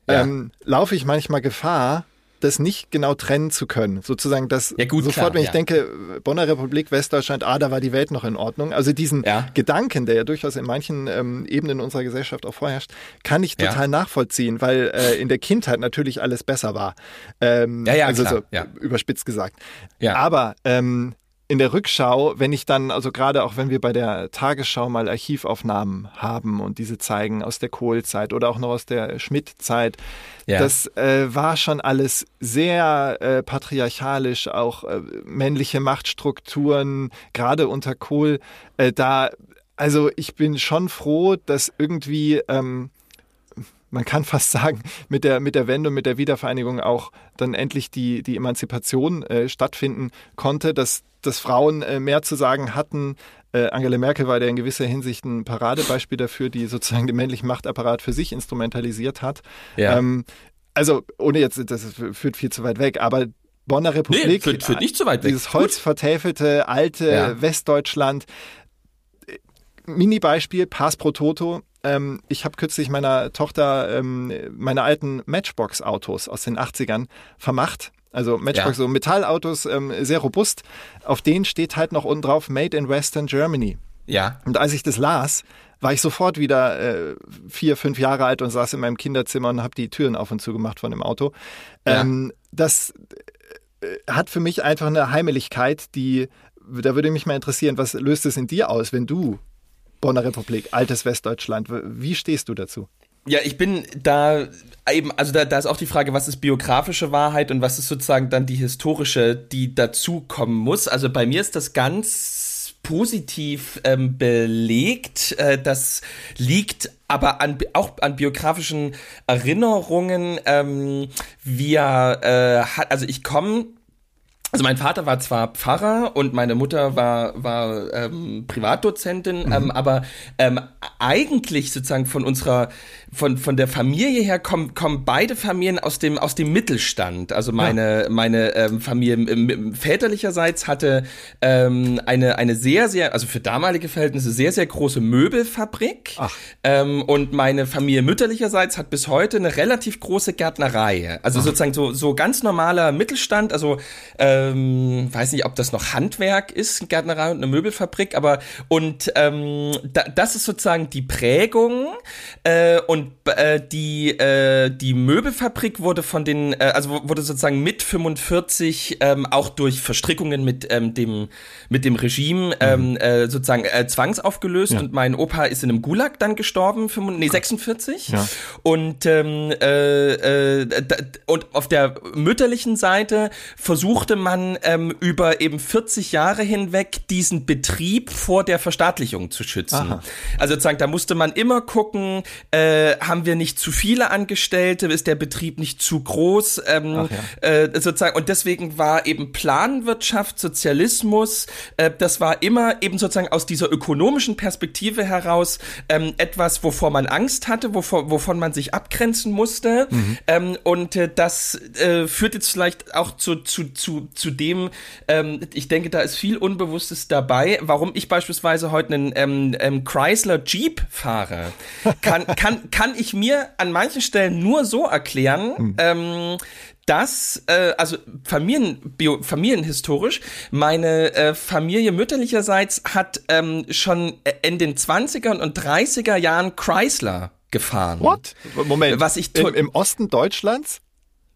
Ja. ähm, laufe ich manchmal Gefahr, das nicht genau trennen zu können. Sozusagen, dass Ja, gut, sofort, klar, wenn ich ja. denke, Bonner Republik, Westdeutschland, ah, da war die Welt noch in Ordnung. Also diesen Ja. Gedanken, der ja durchaus in manchen ähm, Ebenen unserer Gesellschaft auch vorherrscht, kann ich total nachvollziehen, weil äh, in der Kindheit natürlich alles besser war. Ähm, Ja, ja, also klar, so überspitzt gesagt. Ja. Aber ähm, in der Rückschau, wenn ich dann, also gerade auch wenn wir bei der Tagesschau mal Archivaufnahmen haben und diese zeigen aus der Kohlzeit oder auch noch aus der Schmidt-Zeit, Ja. das äh, war schon alles sehr äh, patriarchalisch, auch äh, männliche Machtstrukturen, gerade unter Kohl, äh, da, also ich bin schon froh, dass irgendwie ähm, man kann fast sagen, mit der, mit der Wende und mit der Wiedervereinigung auch dann endlich die, die Emanzipation äh, stattfinden konnte, dass, dass Frauen äh, mehr zu sagen hatten. Äh, Angela Merkel war da in gewisser Hinsicht ein Paradebeispiel dafür, die sozusagen den männlichen Machtapparat für sich instrumentalisiert hat. Ja. Ähm, also, ohne jetzt, das führt viel zu weit weg, aber Bonner Republik, Nee, führt- führt nicht zu weit weg. dieses holzvertäfelte, alte Ja. Westdeutschland, Mini-Beispiel, Pass pro Toto. Ähm, ich habe kürzlich meiner Tochter ähm, meine alten Matchbox-Autos aus den 80ern vermacht. Also Matchbox, Ja. so Metallautos, ähm, sehr robust. Auf denen steht halt noch unten drauf Made in Western Germany. ja. Und als ich das las, war ich sofort wieder äh, vier, fünf Jahre alt und saß in meinem Kinderzimmer und habe die Türen auf und zu gemacht von dem Auto. Ja. Ähm, das äh, hat für mich einfach eine Heimeligkeit, die, da würde mich mal interessieren, was löst es in dir aus, wenn du Bonner Republik, altes Westdeutschland, wie stehst du dazu? Ja, ich bin da eben, also da, da ist auch die Frage, was ist biografische Wahrheit und was ist sozusagen dann die historische, die dazukommen muss. Also bei mir ist das ganz positiv ähm, belegt. Äh, das liegt aber an, auch an biografischen Erinnerungen. Ähm, wir äh, also ich komme also mein Vater war zwar Pfarrer und meine Mutter war, war ähm, Privatdozentin, ähm, aber ähm, eigentlich sozusagen von unserer, von, von der Familie her kommen, kommen beide Familien aus dem, aus dem Mittelstand. Also meine, meine ähm, Familie ähm, väterlicherseits hatte ähm, eine, eine sehr, sehr, also für damalige Verhältnisse sehr, sehr große Möbelfabrik. Ach. Ähm, und meine Familie mütterlicherseits hat bis heute eine relativ große Gärtnerei. Also sozusagen so, so ganz normaler Mittelstand, also ähm, weiß nicht, ob das noch Handwerk ist, eine Gärtnerei und eine Möbelfabrik, aber und ähm, da, das ist sozusagen die Prägung äh, und äh, die äh, die Möbelfabrik wurde von den äh, also wurde sozusagen mit 45 ähm, auch durch Verstrickungen mit ähm, dem mit dem Regime ähm, äh, sozusagen äh, zwangsaufgelöst. Und mein Opa ist in einem Gulag dann gestorben, 45, nee 46 Ja. und ähm, äh, äh, und auf der mütterlichen Seite versuchte man ähm, über eben 40 Jahre hinweg diesen Betrieb vor der Verstaatlichung zu schützen. Aha. Also sozusagen, da musste man immer gucken, äh, haben wir nicht zu viele Angestellte, ist der Betrieb nicht zu groß, ähm, Ach äh, sozusagen. Und deswegen war eben Planwirtschaft, Sozialismus, äh, das war immer eben sozusagen aus dieser ökonomischen Perspektive heraus ähm, etwas, wovor man Angst hatte, wovor, wovon man sich abgrenzen musste. Ähm, und äh, das äh, führt jetzt vielleicht auch zu, zu, zu, zu dem, ähm, ich denke, da ist viel Unbewusstes dabei, warum ich beispielsweise heute einen ähm, ähm, Chrysler Jeep fahre. Kann, [laughs] kann, kann ich mir an manchen Stellen nur so erklären, ähm, dass, äh, also Familien, bio, familienhistorisch, meine äh, Familie mütterlicherseits hat ähm, schon in den 20er und 30er Jahren Chrysler gefahren. What? Moment, Was ich Im, im Osten Deutschlands?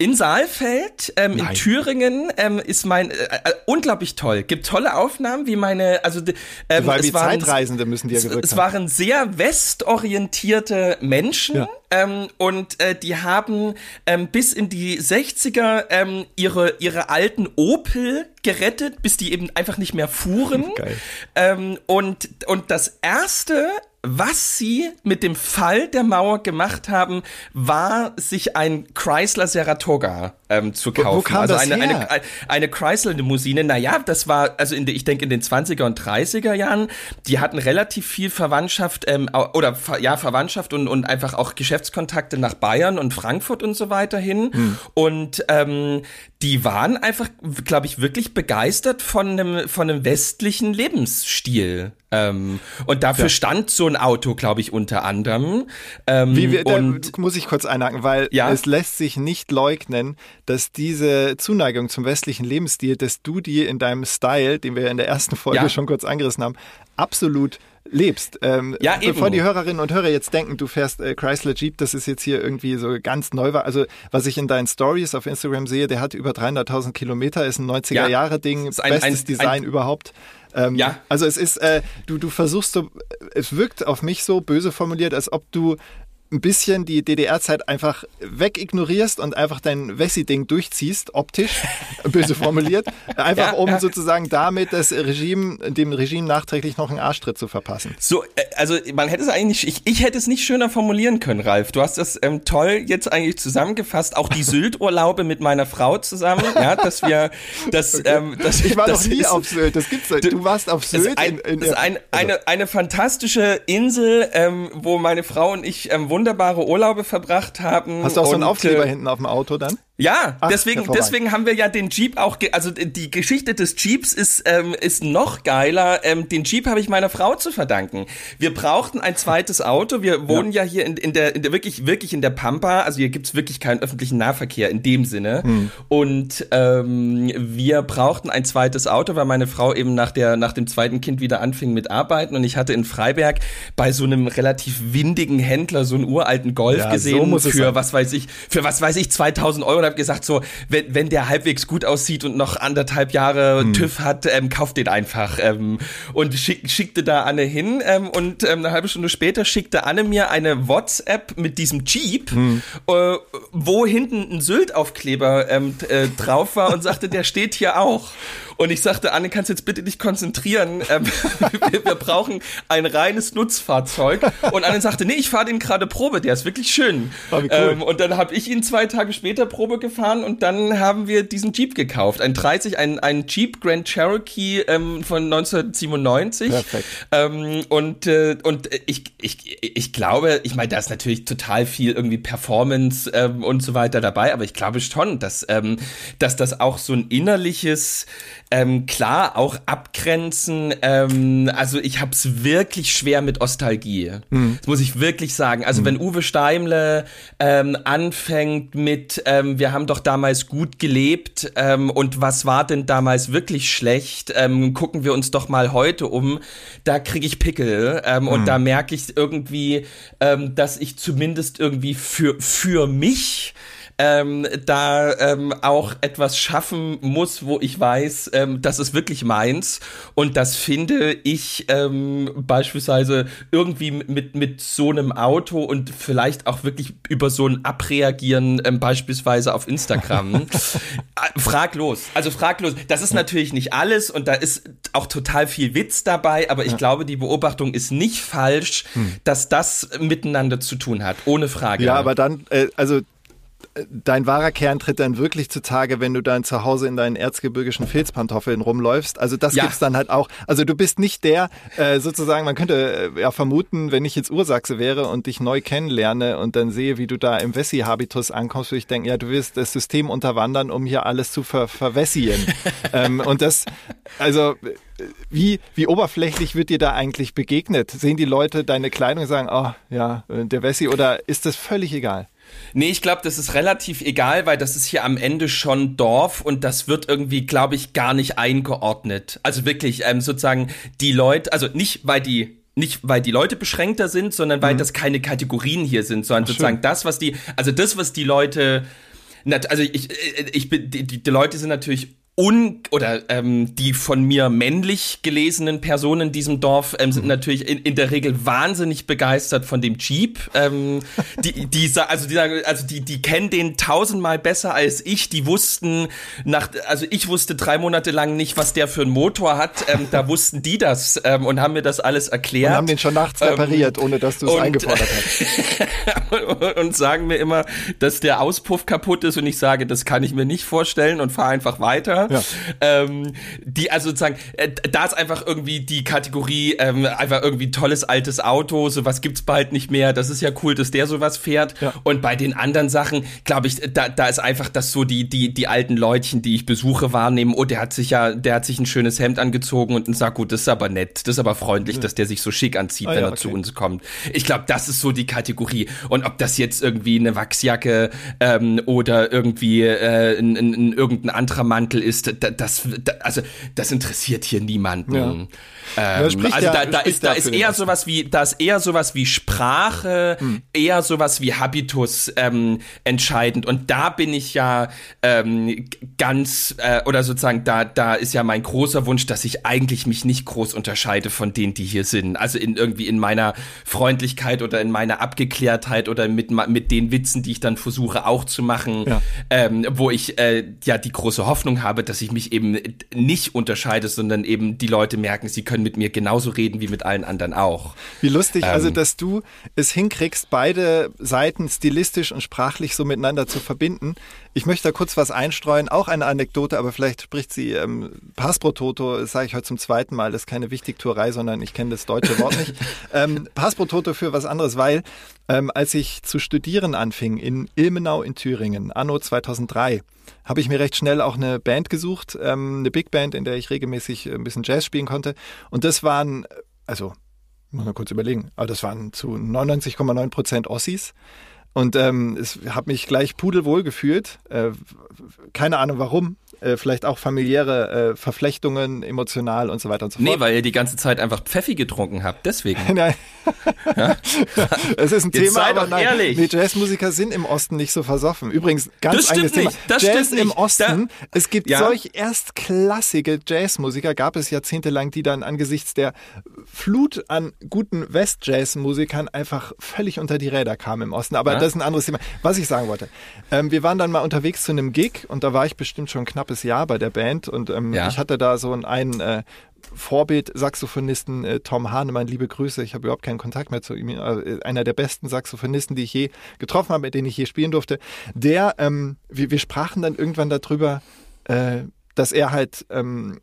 In Saalfeld, ähm, in. Thüringen, ähm, ist mein äh, äh, unglaublich toll. Gibt tolle Aufnahmen, wie meine, also ähm, Weil es waren- Zeitreisende müssen die ja es, gewirkt es haben. waren sehr westorientierte Menschen Ja. ähm, und äh, die haben ähm, bis in die 60er ähm, ihre, ihre alten Opel gerettet, bis die eben einfach nicht mehr fuhren. [laughs] Geil. Ähm, und, und das erste, was sie mit dem Fall der Mauer gemacht haben, war, sich ein Chrysler Saratoga ähm, zu Wo- wo kaufen. kam also das eine, her? eine, eine Chrysler-Limousine. Naja, das war, also in, ich denke in den 20er und 30er Jahren, die hatten relativ viel Verwandtschaft, ähm, oder ja, Verwandtschaft und, und einfach auch Geschäftskontakte nach Bayern und Frankfurt und so weiter hin. Hm. Und ähm, die waren einfach, glaube ich, wirklich begeistert von einem, von einem westlichen Lebensstil. Ähm, und dafür stand so ein Auto, glaube ich, unter anderem. Ähm, Wie wir, und muss ich kurz einhaken, weil Ja? es lässt sich nicht leugnen, dass diese Zuneigung zum westlichen Lebensstil, dass du die in deinem Style, den wir in der ersten Folge Ja. schon kurz angerissen haben, absolut lebst. Ähm, Ja, eben. bevor die Hörerinnen und Hörer jetzt denken, du fährst äh, Chrysler Jeep, das ist jetzt hier irgendwie so ganz neu war. Also was ich in deinen Stories auf Instagram sehe, der hat über 300.000 Kilometer, ist ein 90er-Jahre-Ding, Ist ein- bestes ein- Design ein- überhaupt. Ähm, Ja. Also es ist, äh, du, du versuchst so, es wirkt auf mich so böse formuliert, als ob du ein bisschen die DDR-Zeit einfach wegignorierst und einfach dein Wessi-Ding durchziehst, optisch, [laughs] böse formuliert, einfach Ja, um ja. sozusagen damit das Regime, dem Regime nachträglich noch einen Arschtritt zu verpassen. So, äh, also man hätte es eigentlich, ich, ich hätte es nicht schöner formulieren können, Ralf. Du hast das ähm, toll jetzt eigentlich zusammengefasst. Auch die [laughs] Sylt-Urlaube mit meiner Frau zusammen, ja, dass wir, dass, ähm, dass Ich war das noch nie ist- auf Sylt, das gibt's nicht. Du warst auf Das Sylt ist, ein, in, in das ist ein, also, eine, eine fantastische Insel, ähm, wo meine Frau und ich ähm, wunderbare Urlaube verbracht haben. Hast du auch so einen Aufkleber äh, hinten auf dem Auto dann? Ja, Ach, deswegen, deswegen haben wir ja den Jeep auch, ge also die Geschichte des Jeeps ist, ähm, ist noch geiler. Ähm, den Jeep habe ich meiner Frau zu verdanken. Wir brauchten ein zweites Auto. Wir wohnen ja, hier in, in, der, in der wirklich, wirklich in der Pampa. Also hier gibt's wirklich keinen öffentlichen Nahverkehr in dem Sinne. Hm. Und ähm, wir brauchten ein zweites Auto, weil meine Frau eben nach, der, nach dem zweiten Kind wieder anfing mit Arbeiten. Und ich hatte in Freiberg bei so einem relativ windigen Händler so einen uralten Golf Ja, so gesehen muss es für was weiß ich, für was weiß ich, 2000 Euro und habe gesagt, so, wenn, wenn der halbwegs gut aussieht und noch anderthalb Jahre Hm. TÜV hat, ähm, kauft den einfach. Ähm, und schick, schickte da Anne hin ähm, und ähm, eine halbe Stunde später schickte Anne mir eine WhatsApp mit diesem Jeep, Hm. äh, wo hinten ein Sylt-Aufkleber ähm, äh, drauf war und sagte, der steht hier auch. Und ich sagte, Anne, kannst jetzt bitte dich konzentrieren. [laughs] Ähm, wir, wir brauchen ein reines Nutzfahrzeug. Und Anne sagte, nee, ich fahre den gerade Probe, der ist wirklich schön. Oh, cool. ähm, und dann habe ich ihn zwei Tage später Probe gefahren und dann haben wir diesen Jeep gekauft. Ein 30, ein, ein Jeep Grand Cherokee ähm, von 1997. Perfekt. Ähm, und äh, und ich, ich, ich glaube, ich meine, da ist natürlich total viel irgendwie Performance und so weiter dabei, aber ich glaube schon, dass, dass das auch so ein innerliches, ähm, klar, auch abgrenzen, ähm, also ich habe es wirklich schwer mit Ostalgie. Das muss ich wirklich sagen. Also wenn Uwe Steimle ähm, anfängt mit, ähm, wir haben doch damals gut gelebt ähm, und was war denn damals wirklich schlecht, ähm, gucken wir uns doch mal heute um, da kriege ich Pickel. Ähm, und da merke ich irgendwie, ähm, dass ich zumindest irgendwie für, für mich ähm, da ähm, auch etwas schaffen muss, wo ich weiß, ähm, das ist wirklich meins. Und das finde ich ähm, beispielsweise irgendwie mit, mit so einem Auto und vielleicht auch wirklich über so ein Abreagieren ähm, beispielsweise auf Instagram. [laughs] Äh, fraglos. Also fraglos. Das ist natürlich nicht alles und da ist auch total viel Witz dabei, aber ich glaube, die Beobachtung ist nicht falsch, dass das miteinander zu tun hat. Ohne Frage. Ja, aber dann, äh, also dein wahrer Kern tritt dann wirklich zutage, wenn du dann zu Hause in deinen erzgebirgischen Filzpantoffeln rumläufst. Also das Ja. gibt's dann halt auch. Also du bist nicht der, äh, sozusagen, man könnte äh, ja vermuten, wenn ich jetzt Ursachse wäre und dich neu kennenlerne und dann sehe, wie du da im Wessi-Habitus ankommst, würde ich denken, ja, du wirst das System unterwandern, um hier alles zu ver verwessieren. [laughs] ähm, und das, also äh, wie, wie oberflächlich wird dir da eigentlich begegnet? Sehen die Leute deine Kleidung und sagen, oh ja, äh, der Wessi, oder ist das völlig egal? Nee, ich glaube, das ist relativ egal, weil das ist hier am Ende schon Dorf und das wird irgendwie, glaube ich, gar nicht eingeordnet. Also wirklich, ähm, sozusagen die Leute, also nicht, weil die nicht weil die Leute beschränkter sind, sondern weil das keine Kategorien hier sind, sondern sozusagen das, was die, also das, was die Leute also ich, ich bin, die, die Leute sind natürlich un oder ähm, die von mir männlich gelesenen Personen in diesem Dorf ähm, sind mhm. natürlich in, in der Regel wahnsinnig begeistert von dem Jeep. Ähm, die, die, also die sagen, also die, die kennen den tausendmal besser als ich. Die wussten nach, also ich wusste drei Monate lang nicht, was der für einen Motor hat. Ähm, da [laughs] wussten die das ähm, und haben mir das alles erklärt. Und haben den schon nachts repariert, ähm, ohne dass du es eingefordert hast. [laughs] und sagen mir immer, dass der Auspuff kaputt ist und ich sage, das kann ich mir nicht vorstellen und fahre einfach weiter. Ja. Ähm, die, also sozusagen, äh, da ist einfach irgendwie die Kategorie, ähm, einfach irgendwie tolles altes Auto, sowas gibt's bald nicht mehr. Das ist ja cool, dass der sowas fährt. Ja. Und bei den anderen Sachen, glaube ich, da, da ist einfach das so die, die, die alten Leutchen, die ich besuche, wahrnehmen. Oh, der hat sich ja, der hat sich ein schönes Hemd angezogen und sagt, gut, das ist aber nett, das ist aber freundlich, ja. dass der sich so schick anzieht, ah, wenn ja, er okay. zu uns kommt. Ich glaube, das ist so die Kategorie. Und ob das jetzt irgendwie eine Wachsjacke ähm, oder irgendwie äh, ein, ein, ein, irgendein anderer Mantel ist, ist, das, das, also das interessiert hier niemanden. Ja. Ähm, also da, da ist, da ist eher sowas wie, da ist eher sowas wie Sprache, hm. eher sowas wie Habitus ähm, entscheidend. Und da bin ich ja ähm, ganz, äh, oder sozusagen, da, da ist ja mein großer Wunsch, dass ich eigentlich mich nicht groß unterscheide von denen, die hier sind. Also in irgendwie in meiner Freundlichkeit oder in meiner Abgeklärtheit oder mit, mit den Witzen, die ich dann versuche auch zu machen, ja. ähm, wo ich äh, ja die große Hoffnung habe, dass ich mich eben nicht unterscheide, sondern eben die Leute merken, sie können mit mir genauso reden wie mit allen anderen auch. Wie lustig, also, ähm, also dass du es hinkriegst, beide Seiten stilistisch und sprachlich so miteinander zu verbinden. Ich möchte da kurz was einstreuen, auch eine Anekdote, aber vielleicht spricht sie ähm, Passportoto, das sage ich heute zum zweiten Mal, das ist keine Wichtigtuerei, sondern ich kenne das deutsche Wort nicht. [laughs] ähm, Passportoto für was anderes, weil ähm, als ich zu studieren anfing in Ilmenau in Thüringen, anno 2003, habe ich mir recht schnell auch eine Band gesucht, ähm, eine Big Band, in der ich regelmäßig ein bisschen Jazz spielen konnte. Und das waren, also, muss man kurz überlegen, aber das waren zu 99,9 Prozent Ossis. Und ähm, es hat mich gleich pudelwohl gefühlt. Äh, keine Ahnung warum äh, vielleicht auch familiäre äh, Verflechtungen, emotional und so weiter und so fort. Nee, weil ihr die ganze Zeit einfach Pfeffi getrunken habt, deswegen. [laughs] nein. Ja? es ist ein Jetzt Thema, aber nein. Ehrlich. Nee, Jazzmusiker sind im Osten nicht so versoffen. Übrigens, ganz eigenes Thema. Das Jazz stimmt im nicht. Osten. Da, es gibt ja? solch erstklassige Jazzmusiker, gab es jahrzehntelang, die dann angesichts der Flut an guten West-Jazz-Musikern einfach völlig unter die Räder kamen im Osten. Aber ja? Das ist ein anderes Thema. Was ich sagen wollte. Ähm, wir waren dann mal unterwegs zu einem Gig und da war ich bestimmt schon knapp knappes Jahr bei der Band und ähm, ja. ich hatte da so einen, äh, Vorbild-Saxophonisten äh, Tom Hahnemann, liebe Grüße, ich habe überhaupt keinen Kontakt mehr zu ihm, äh, einer der besten Saxophonisten, die ich je getroffen habe, mit denen ich je spielen durfte, der, ähm, wir, wir sprachen dann irgendwann darüber, äh, dass er halt ähm,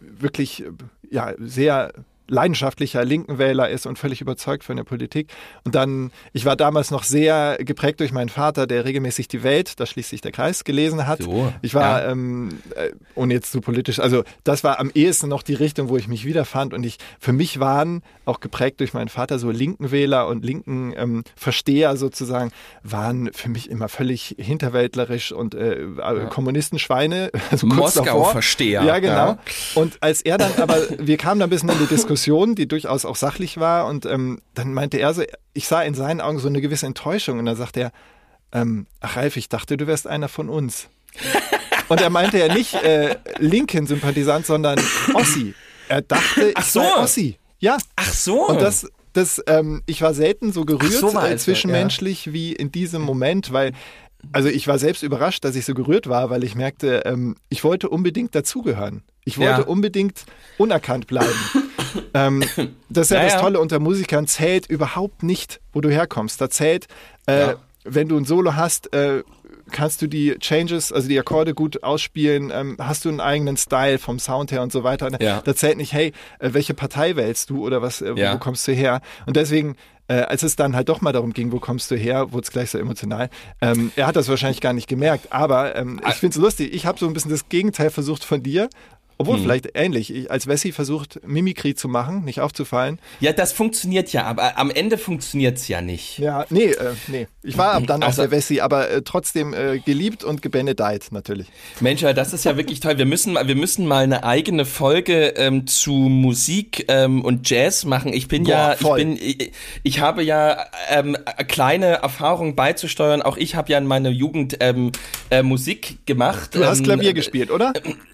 wirklich ja sehr leidenschaftlicher linken Wähler ist und völlig überzeugt von der Politik. Und dann, ich war damals noch sehr geprägt durch meinen Vater, der regelmäßig die Welt, da schließt sich der Kreis, gelesen hat. So, ich war, ja. ähm, äh, ohne jetzt zu politisch, also das war am ehesten noch die Richtung, wo ich mich wiederfand. Und ich, für mich waren, auch geprägt durch meinen Vater, so linken Wähler und linken ähm, Versteher sozusagen, waren für mich immer völlig hinterwäldlerisch und äh, ja. Kommunistenschweine. [laughs] Also Moskau-Versteher. Ja, genau. Ja. Und als er dann, aber wir kamen dann ein bisschen in die Diskussion, [laughs] Diskussion, die durchaus auch sachlich war. Und ähm, dann meinte er so, ich sah in seinen Augen so eine gewisse Enttäuschung. Und dann sagte er, ähm, ach Ralf, ich dachte, du wärst einer von uns. [laughs] und er meinte ja nicht äh, Linken-Sympathisant, sondern Ossi. Er dachte, ach so. ich sei Ossi. Ja. Ach so. Und das, das, ähm, ich war selten so gerührt so äh, zwischenmenschlich ja. wie in diesem Moment, weil also ich war selbst überrascht, dass ich so gerührt war, weil ich merkte, ähm, ich wollte unbedingt dazugehören. Ich wollte ja. unbedingt unerkannt bleiben. [laughs] ähm, [coughs] das ist ja, ja, das Tolle unter Musikern, zählt überhaupt nicht, wo du herkommst. Da zählt, äh, ja. wenn du ein Solo hast, äh, kannst du die Changes, also die Akkorde gut ausspielen, ähm, hast du einen eigenen Style vom Sound her und so weiter. Ja. Da zählt nicht, hey, äh, welche Partei wählst du oder was, äh, wo, wo kommst du her? Und deswegen äh, als es dann halt doch mal darum ging, wo kommst du her, wurde es gleich so emotional. Ähm, er hat das wahrscheinlich gar nicht gemerkt, aber ähm, ich ah. finde es lustig. Ich habe so ein bisschen das Gegenteil versucht von dir Obwohl, vielleicht ähnlich. Ich, als Wessi versucht, Mimikry zu machen, nicht aufzufallen. Ja, das funktioniert ja, aber am Ende funktioniert's ja nicht. Ja, nee, äh, nee. Ich war ab dann auch Also- der Wessi, aber äh, trotzdem äh, geliebt und gebenedeit natürlich. Mensch, ja, das ist ja wirklich toll. Wir müssen, mal- wir müssen mal eine eigene Folge ähm, zu Musik ähm, und Jazz machen. Ich bin Boah, ja, ich voll. bin, ich, ich habe ja ähm, kleine Erfahrungen beizusteuern. Auch ich habe ja in meiner Jugend ähm, äh, Musik gemacht. Du hast ähm, Klavier gespielt, oder?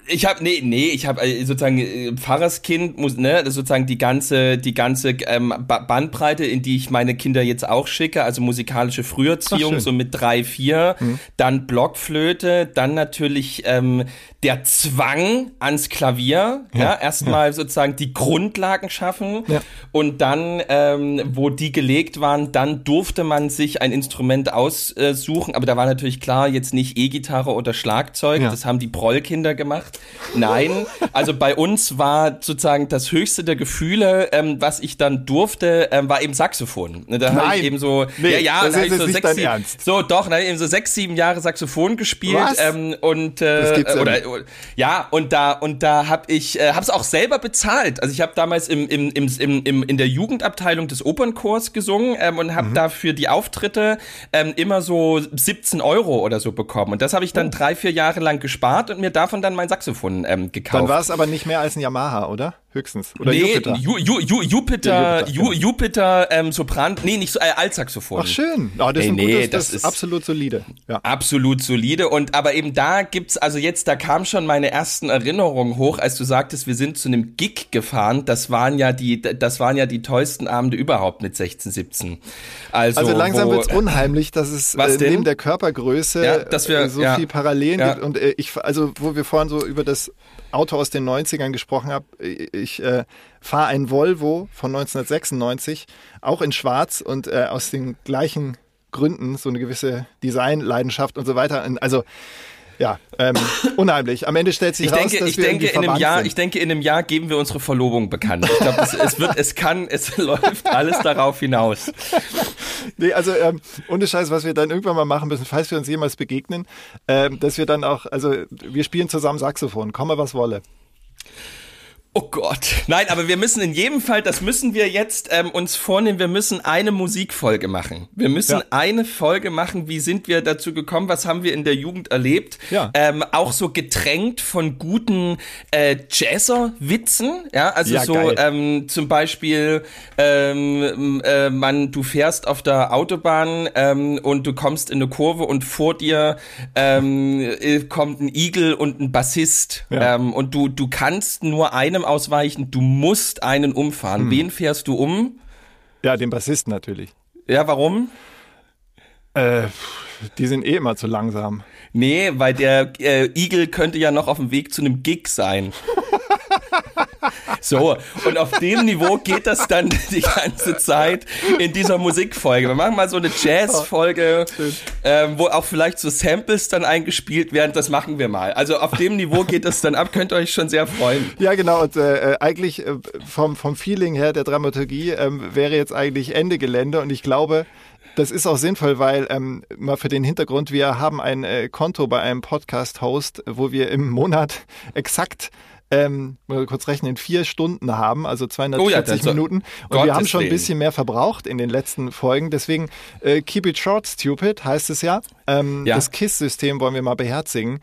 Ich habe nee, nee, ich habe äh, sozusagen äh, Pfarrerskind, muss, ne, das sozusagen die ganze die ganze ähm, Ba- Bandbreite, in die ich meine Kinder jetzt auch schicke, also musikalische Früherziehung so mit drei, vier, dann Blockflöte, dann natürlich ähm, der Zwang ans Klavier, ja, erstmal sozusagen die Grundlagen schaffen. Ja. und dann, ähm, wo die gelegt waren, dann durfte man sich ein Instrument aussuchen, aber da war natürlich klar, jetzt nicht E-Gitarre oder Schlagzeug, Ja. das haben die Prollkinder gemacht. Nein, also bei uns war sozusagen das höchste der Gefühle, ähm, was ich dann durfte, ähm, war eben Saxophon. Ne, Da habe Nein. ich eben so, Nee, ja, ja, das da ist so nicht sechs, dein sieben, Ernst. so doch, ich eben so sechs, sieben Jahre Saxophon gespielt Was? ähm, und äh, ja oder, oder ja und da und da habe ich äh, habe es auch selber bezahlt. Also ich habe damals im, im, im, im, im in der Jugendabteilung des Opernchors gesungen ähm, und Mhm. habe dafür die Auftritte ähm, immer so 17 Euro oder so bekommen. Und das habe ich Oh. dann drei vier Jahre lang gespart und mir davon dann mein Saxophon ähm, gekauft. Dann war es aber nicht mehr als ein Yamaha, oder? Höchstens. Oder nee, Jupiter. Ju, Ju, Ju, Jupiter, Ja, Jupiter, Ju, genau. Jupiter ähm, Sopran, nee, nicht so, äh, Altsaxophon. Ach schön. Oh, das Ey, ist nee, gutes, das das, ist- absolut solide. Ja. Absolut solide und aber eben da gibt's also jetzt da kam schon meine ersten Erinnerungen hoch, als du sagtest, wir sind zu einem Gig gefahren. Das waren ja die das waren ja die tollsten Abende überhaupt mit 16, 17. Also, Also langsam wo, wird's unheimlich, dass es äh, neben der Körpergröße Ja, dass wir- äh, so ja. viel Parallelen gibt. Und äh, ich, also wo wir vorhin so über das Auto aus den 90ern gesprochen haben, ich äh, fahre ein Volvo von 1996, auch in Schwarz und äh, aus den gleichen Gründen, so eine gewisse Designleidenschaft und so weiter. Und Also ja, ähm, unheimlich. Am Ende stellt sich ich raus, denke, dass ich wir denke in einem Jahr, sind. ich denke in einem Jahr geben wir unsere Verlobung bekannt. Ich glaube, es, es wird, es kann, es [laughs] läuft alles darauf hinaus. Nee, also ähm, ohne Scheiß, was wir dann irgendwann mal machen müssen, falls wir uns jemals begegnen, ähm, dass wir dann auch, also wir spielen zusammen Saxophon, komme was wolle. Oh Gott. Nein, aber wir müssen in jedem Fall, das müssen wir jetzt ähm, uns vornehmen, wir müssen eine Musikfolge machen. Wir müssen Ja. eine Folge machen, wie sind wir dazu gekommen, was haben wir in der Jugend erlebt. Ja. Ähm, auch so getränkt von guten äh, Jazzer-Witzen. Ja, also Ja, so geil. ähm, zum Beispiel, ähm, äh, man, du fährst auf der Autobahn ähm, und du kommst in eine Kurve und vor dir ähm, äh, kommt ein Igel und ein Bassist. Ja. Ähm, und du, du kannst nur einem ausweichen, du musst einen Hm. umfahren. Wen fährst du um? Ja, den Bassisten natürlich. Ja, warum? Äh, die sind eh immer zu langsam. Nee, weil der äh, Igel könnte ja noch auf dem Weg zu einem Gig sein. [laughs] [laughs] So, und auf dem Niveau geht das dann die ganze Zeit in dieser Musikfolge. Wir machen mal so eine Jazzfolge, ähm, wo auch vielleicht so Samples dann eingespielt werden. Das machen wir mal. Also auf dem Niveau geht das dann ab. Könnt ihr euch schon sehr freuen. Ja, genau. Und äh, äh, eigentlich äh, vom, vom Feeling her der Dramaturgie ähm, wäre jetzt eigentlich Ende Gelände. Und ich glaube, das ist auch sinnvoll, weil ähm, mal für den Hintergrund, wir haben ein äh, Konto bei einem Podcast-Host, wo wir im Monat [laughs] exakt ähm, mal kurz rechnen, vier Stunden haben, also 240 Oh ja, soll- Minuten. Und Gottes wir haben schon ein bisschen mehr verbraucht in den letzten Folgen. Deswegen äh, keep it short, stupid, heißt es ja. Ähm, Ja. Das KISS-System wollen wir mal beherzigen.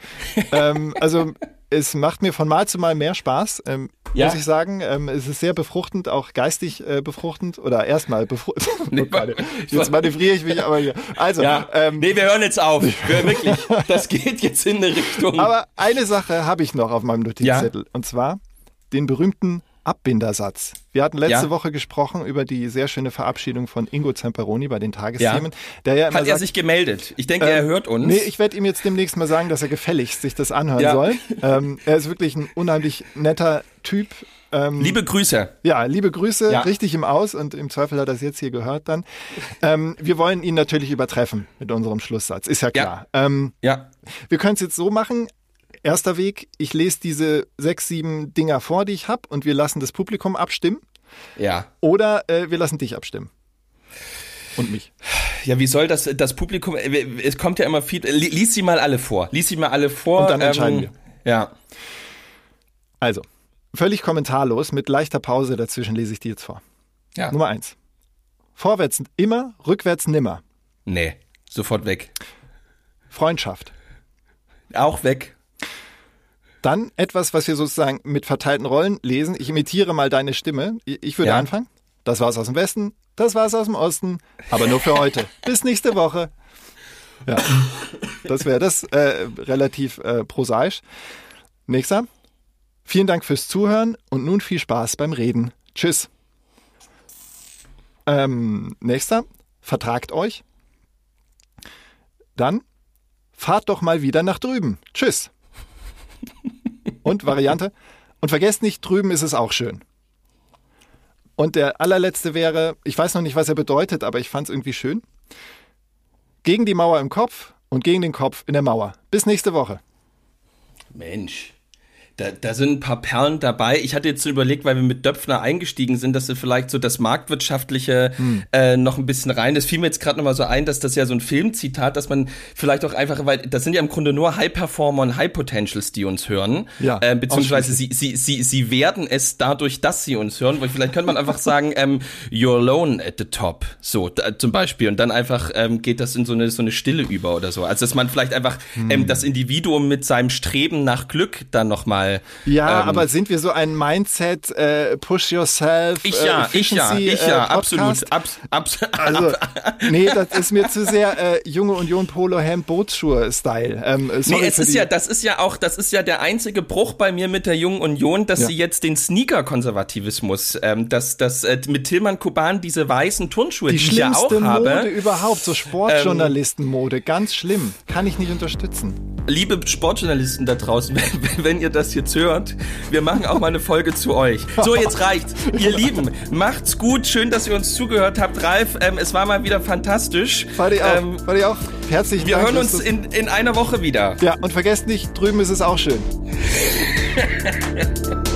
ähm, also es macht mir von Mal zu Mal mehr Spaß, ähm, Ja. muss ich sagen. Ähm, es ist sehr befruchtend, auch geistig äh, befruchtend oder erstmal befruchtend. [laughs] Nee, jetzt manövriere ich mich aber hier. Also, Ja, ähm, nee, wir hören jetzt auf. Wir, wirklich, [laughs] das geht jetzt in eine Richtung. aber eine Sache habe ich noch auf meinem Notizzettel und zwar den berühmten Abbindersatz. Wir hatten letzte Ja. Woche gesprochen über die sehr schöne Verabschiedung von Ingo Zamperoni bei den Tagesthemen, der ja Hat er sagt, sich gemeldet? Ich denke, Ähm, er hört uns. Nee, ich werde ihm jetzt demnächst mal sagen, dass er gefälligst sich das anhören Ja. soll. [laughs] Ähm, er ist wirklich ein unheimlich netter Typ. Ähm, Liebe Grüße. ja, liebe Grüße, Ja. richtig im Aus und im Zweifel hat er es jetzt hier gehört dann. Ähm, wir wollen ihn natürlich übertreffen mit unserem Schlusssatz, ist ja klar. Ähm, Ja. wir können es jetzt so machen. Erster Weg, ich lese diese sechs, sieben Dinger vor, die ich habe und wir lassen das Publikum abstimmen Ja. oder äh, wir lassen dich abstimmen. Und mich. Ja, wie soll das, das Publikum, äh, es kommt ja immer viel, li- lies sie mal alle vor. Lies sie mal alle vor. Und dann entscheiden wir. Ja. Also, völlig kommentarlos, mit leichter Pause dazwischen lese ich die jetzt vor. Ja. Nummer eins. Vorwärts immer, rückwärts nimmer. Nee, sofort weg. Freundschaft. Auch weg. Dann etwas, was wir sozusagen mit verteilten Rollen lesen. Ich imitiere mal deine Stimme. Ich würde Ja. anfangen. Das war's aus dem Westen, das war's aus dem Osten, aber nur für heute. [laughs] Bis nächste Woche. Ja, das wäre das äh, relativ äh, prosaisch. Nächster. Vielen Dank fürs Zuhören und nun viel Spaß beim Reden. Tschüss. Ähm, nächster. Vertragt euch. Dann fahrt doch mal wieder nach drüben. Tschüss. Und Variante. Und vergesst nicht, drüben ist es auch schön. Und der allerletzte wäre, ich weiß noch nicht, was er bedeutet, aber ich fand es irgendwie schön. Gegen die Mauer im Kopf und gegen den Kopf in der Mauer. Bis nächste Woche. Mensch. Da, da sind ein paar Perlen dabei. Ich hatte jetzt so überlegt, weil wir mit Döpfner eingestiegen sind, dass wir vielleicht so das Marktwirtschaftliche äh, noch ein bisschen rein. Das fiel mir jetzt gerade nochmal so ein, dass das ja so ein Filmzitat, dass man vielleicht auch einfach, weil das sind ja im Grunde nur High Performer und High Potentials, die uns hören. Ja, äh, beziehungsweise sie, sie, sie, sie werden es dadurch, dass sie uns hören. Weil vielleicht könnte man einfach [laughs] sagen, ähm, you're alone at the top. So, da, zum Beispiel. Und dann einfach ähm, geht das in so eine, so eine Stille über oder so. Also dass man vielleicht einfach ähm, das Individuum mit seinem Streben nach Glück dann nochmal Ja, ähm, aber sind wir so ein Mindset, äh, Push Yourself, Ich ja, äh, ich ja, ich ja, äh, absolut. Abs, abs, Also, [laughs] nee, das ist mir zu sehr äh, junge Union Polo Hemd Bootsschuhe Style. Ähm, Nee, sorry es ist ja, das ist ja auch, das ist ja der einzige Bruch bei mir mit der Jungen Union, dass Ja. sie jetzt den Sneaker-Konservativismus, ähm, dass, dass äh, mit Tillmann Kuban diese weißen Turnschuhe, die, die ich ja auch Mode habe, überhaupt, so Sportjournalistenmode, ganz schlimm. Kann ich nicht unterstützen. liebe Sportjournalisten da draußen, [laughs] wenn, wenn ihr das jetzt hört, wir machen auch mal eine Folge zu euch. So, jetzt reicht's. [laughs] Ihr Lieben, macht's gut. Schön, dass ihr uns zugehört habt. Ralf, ähm, es war mal wieder fantastisch. Ich auch. Ähm, ich auch. Herzlichen wir Dank. hören uns in, in einer Woche wieder. Ja, und vergesst nicht, drüben ist es auch schön. [laughs]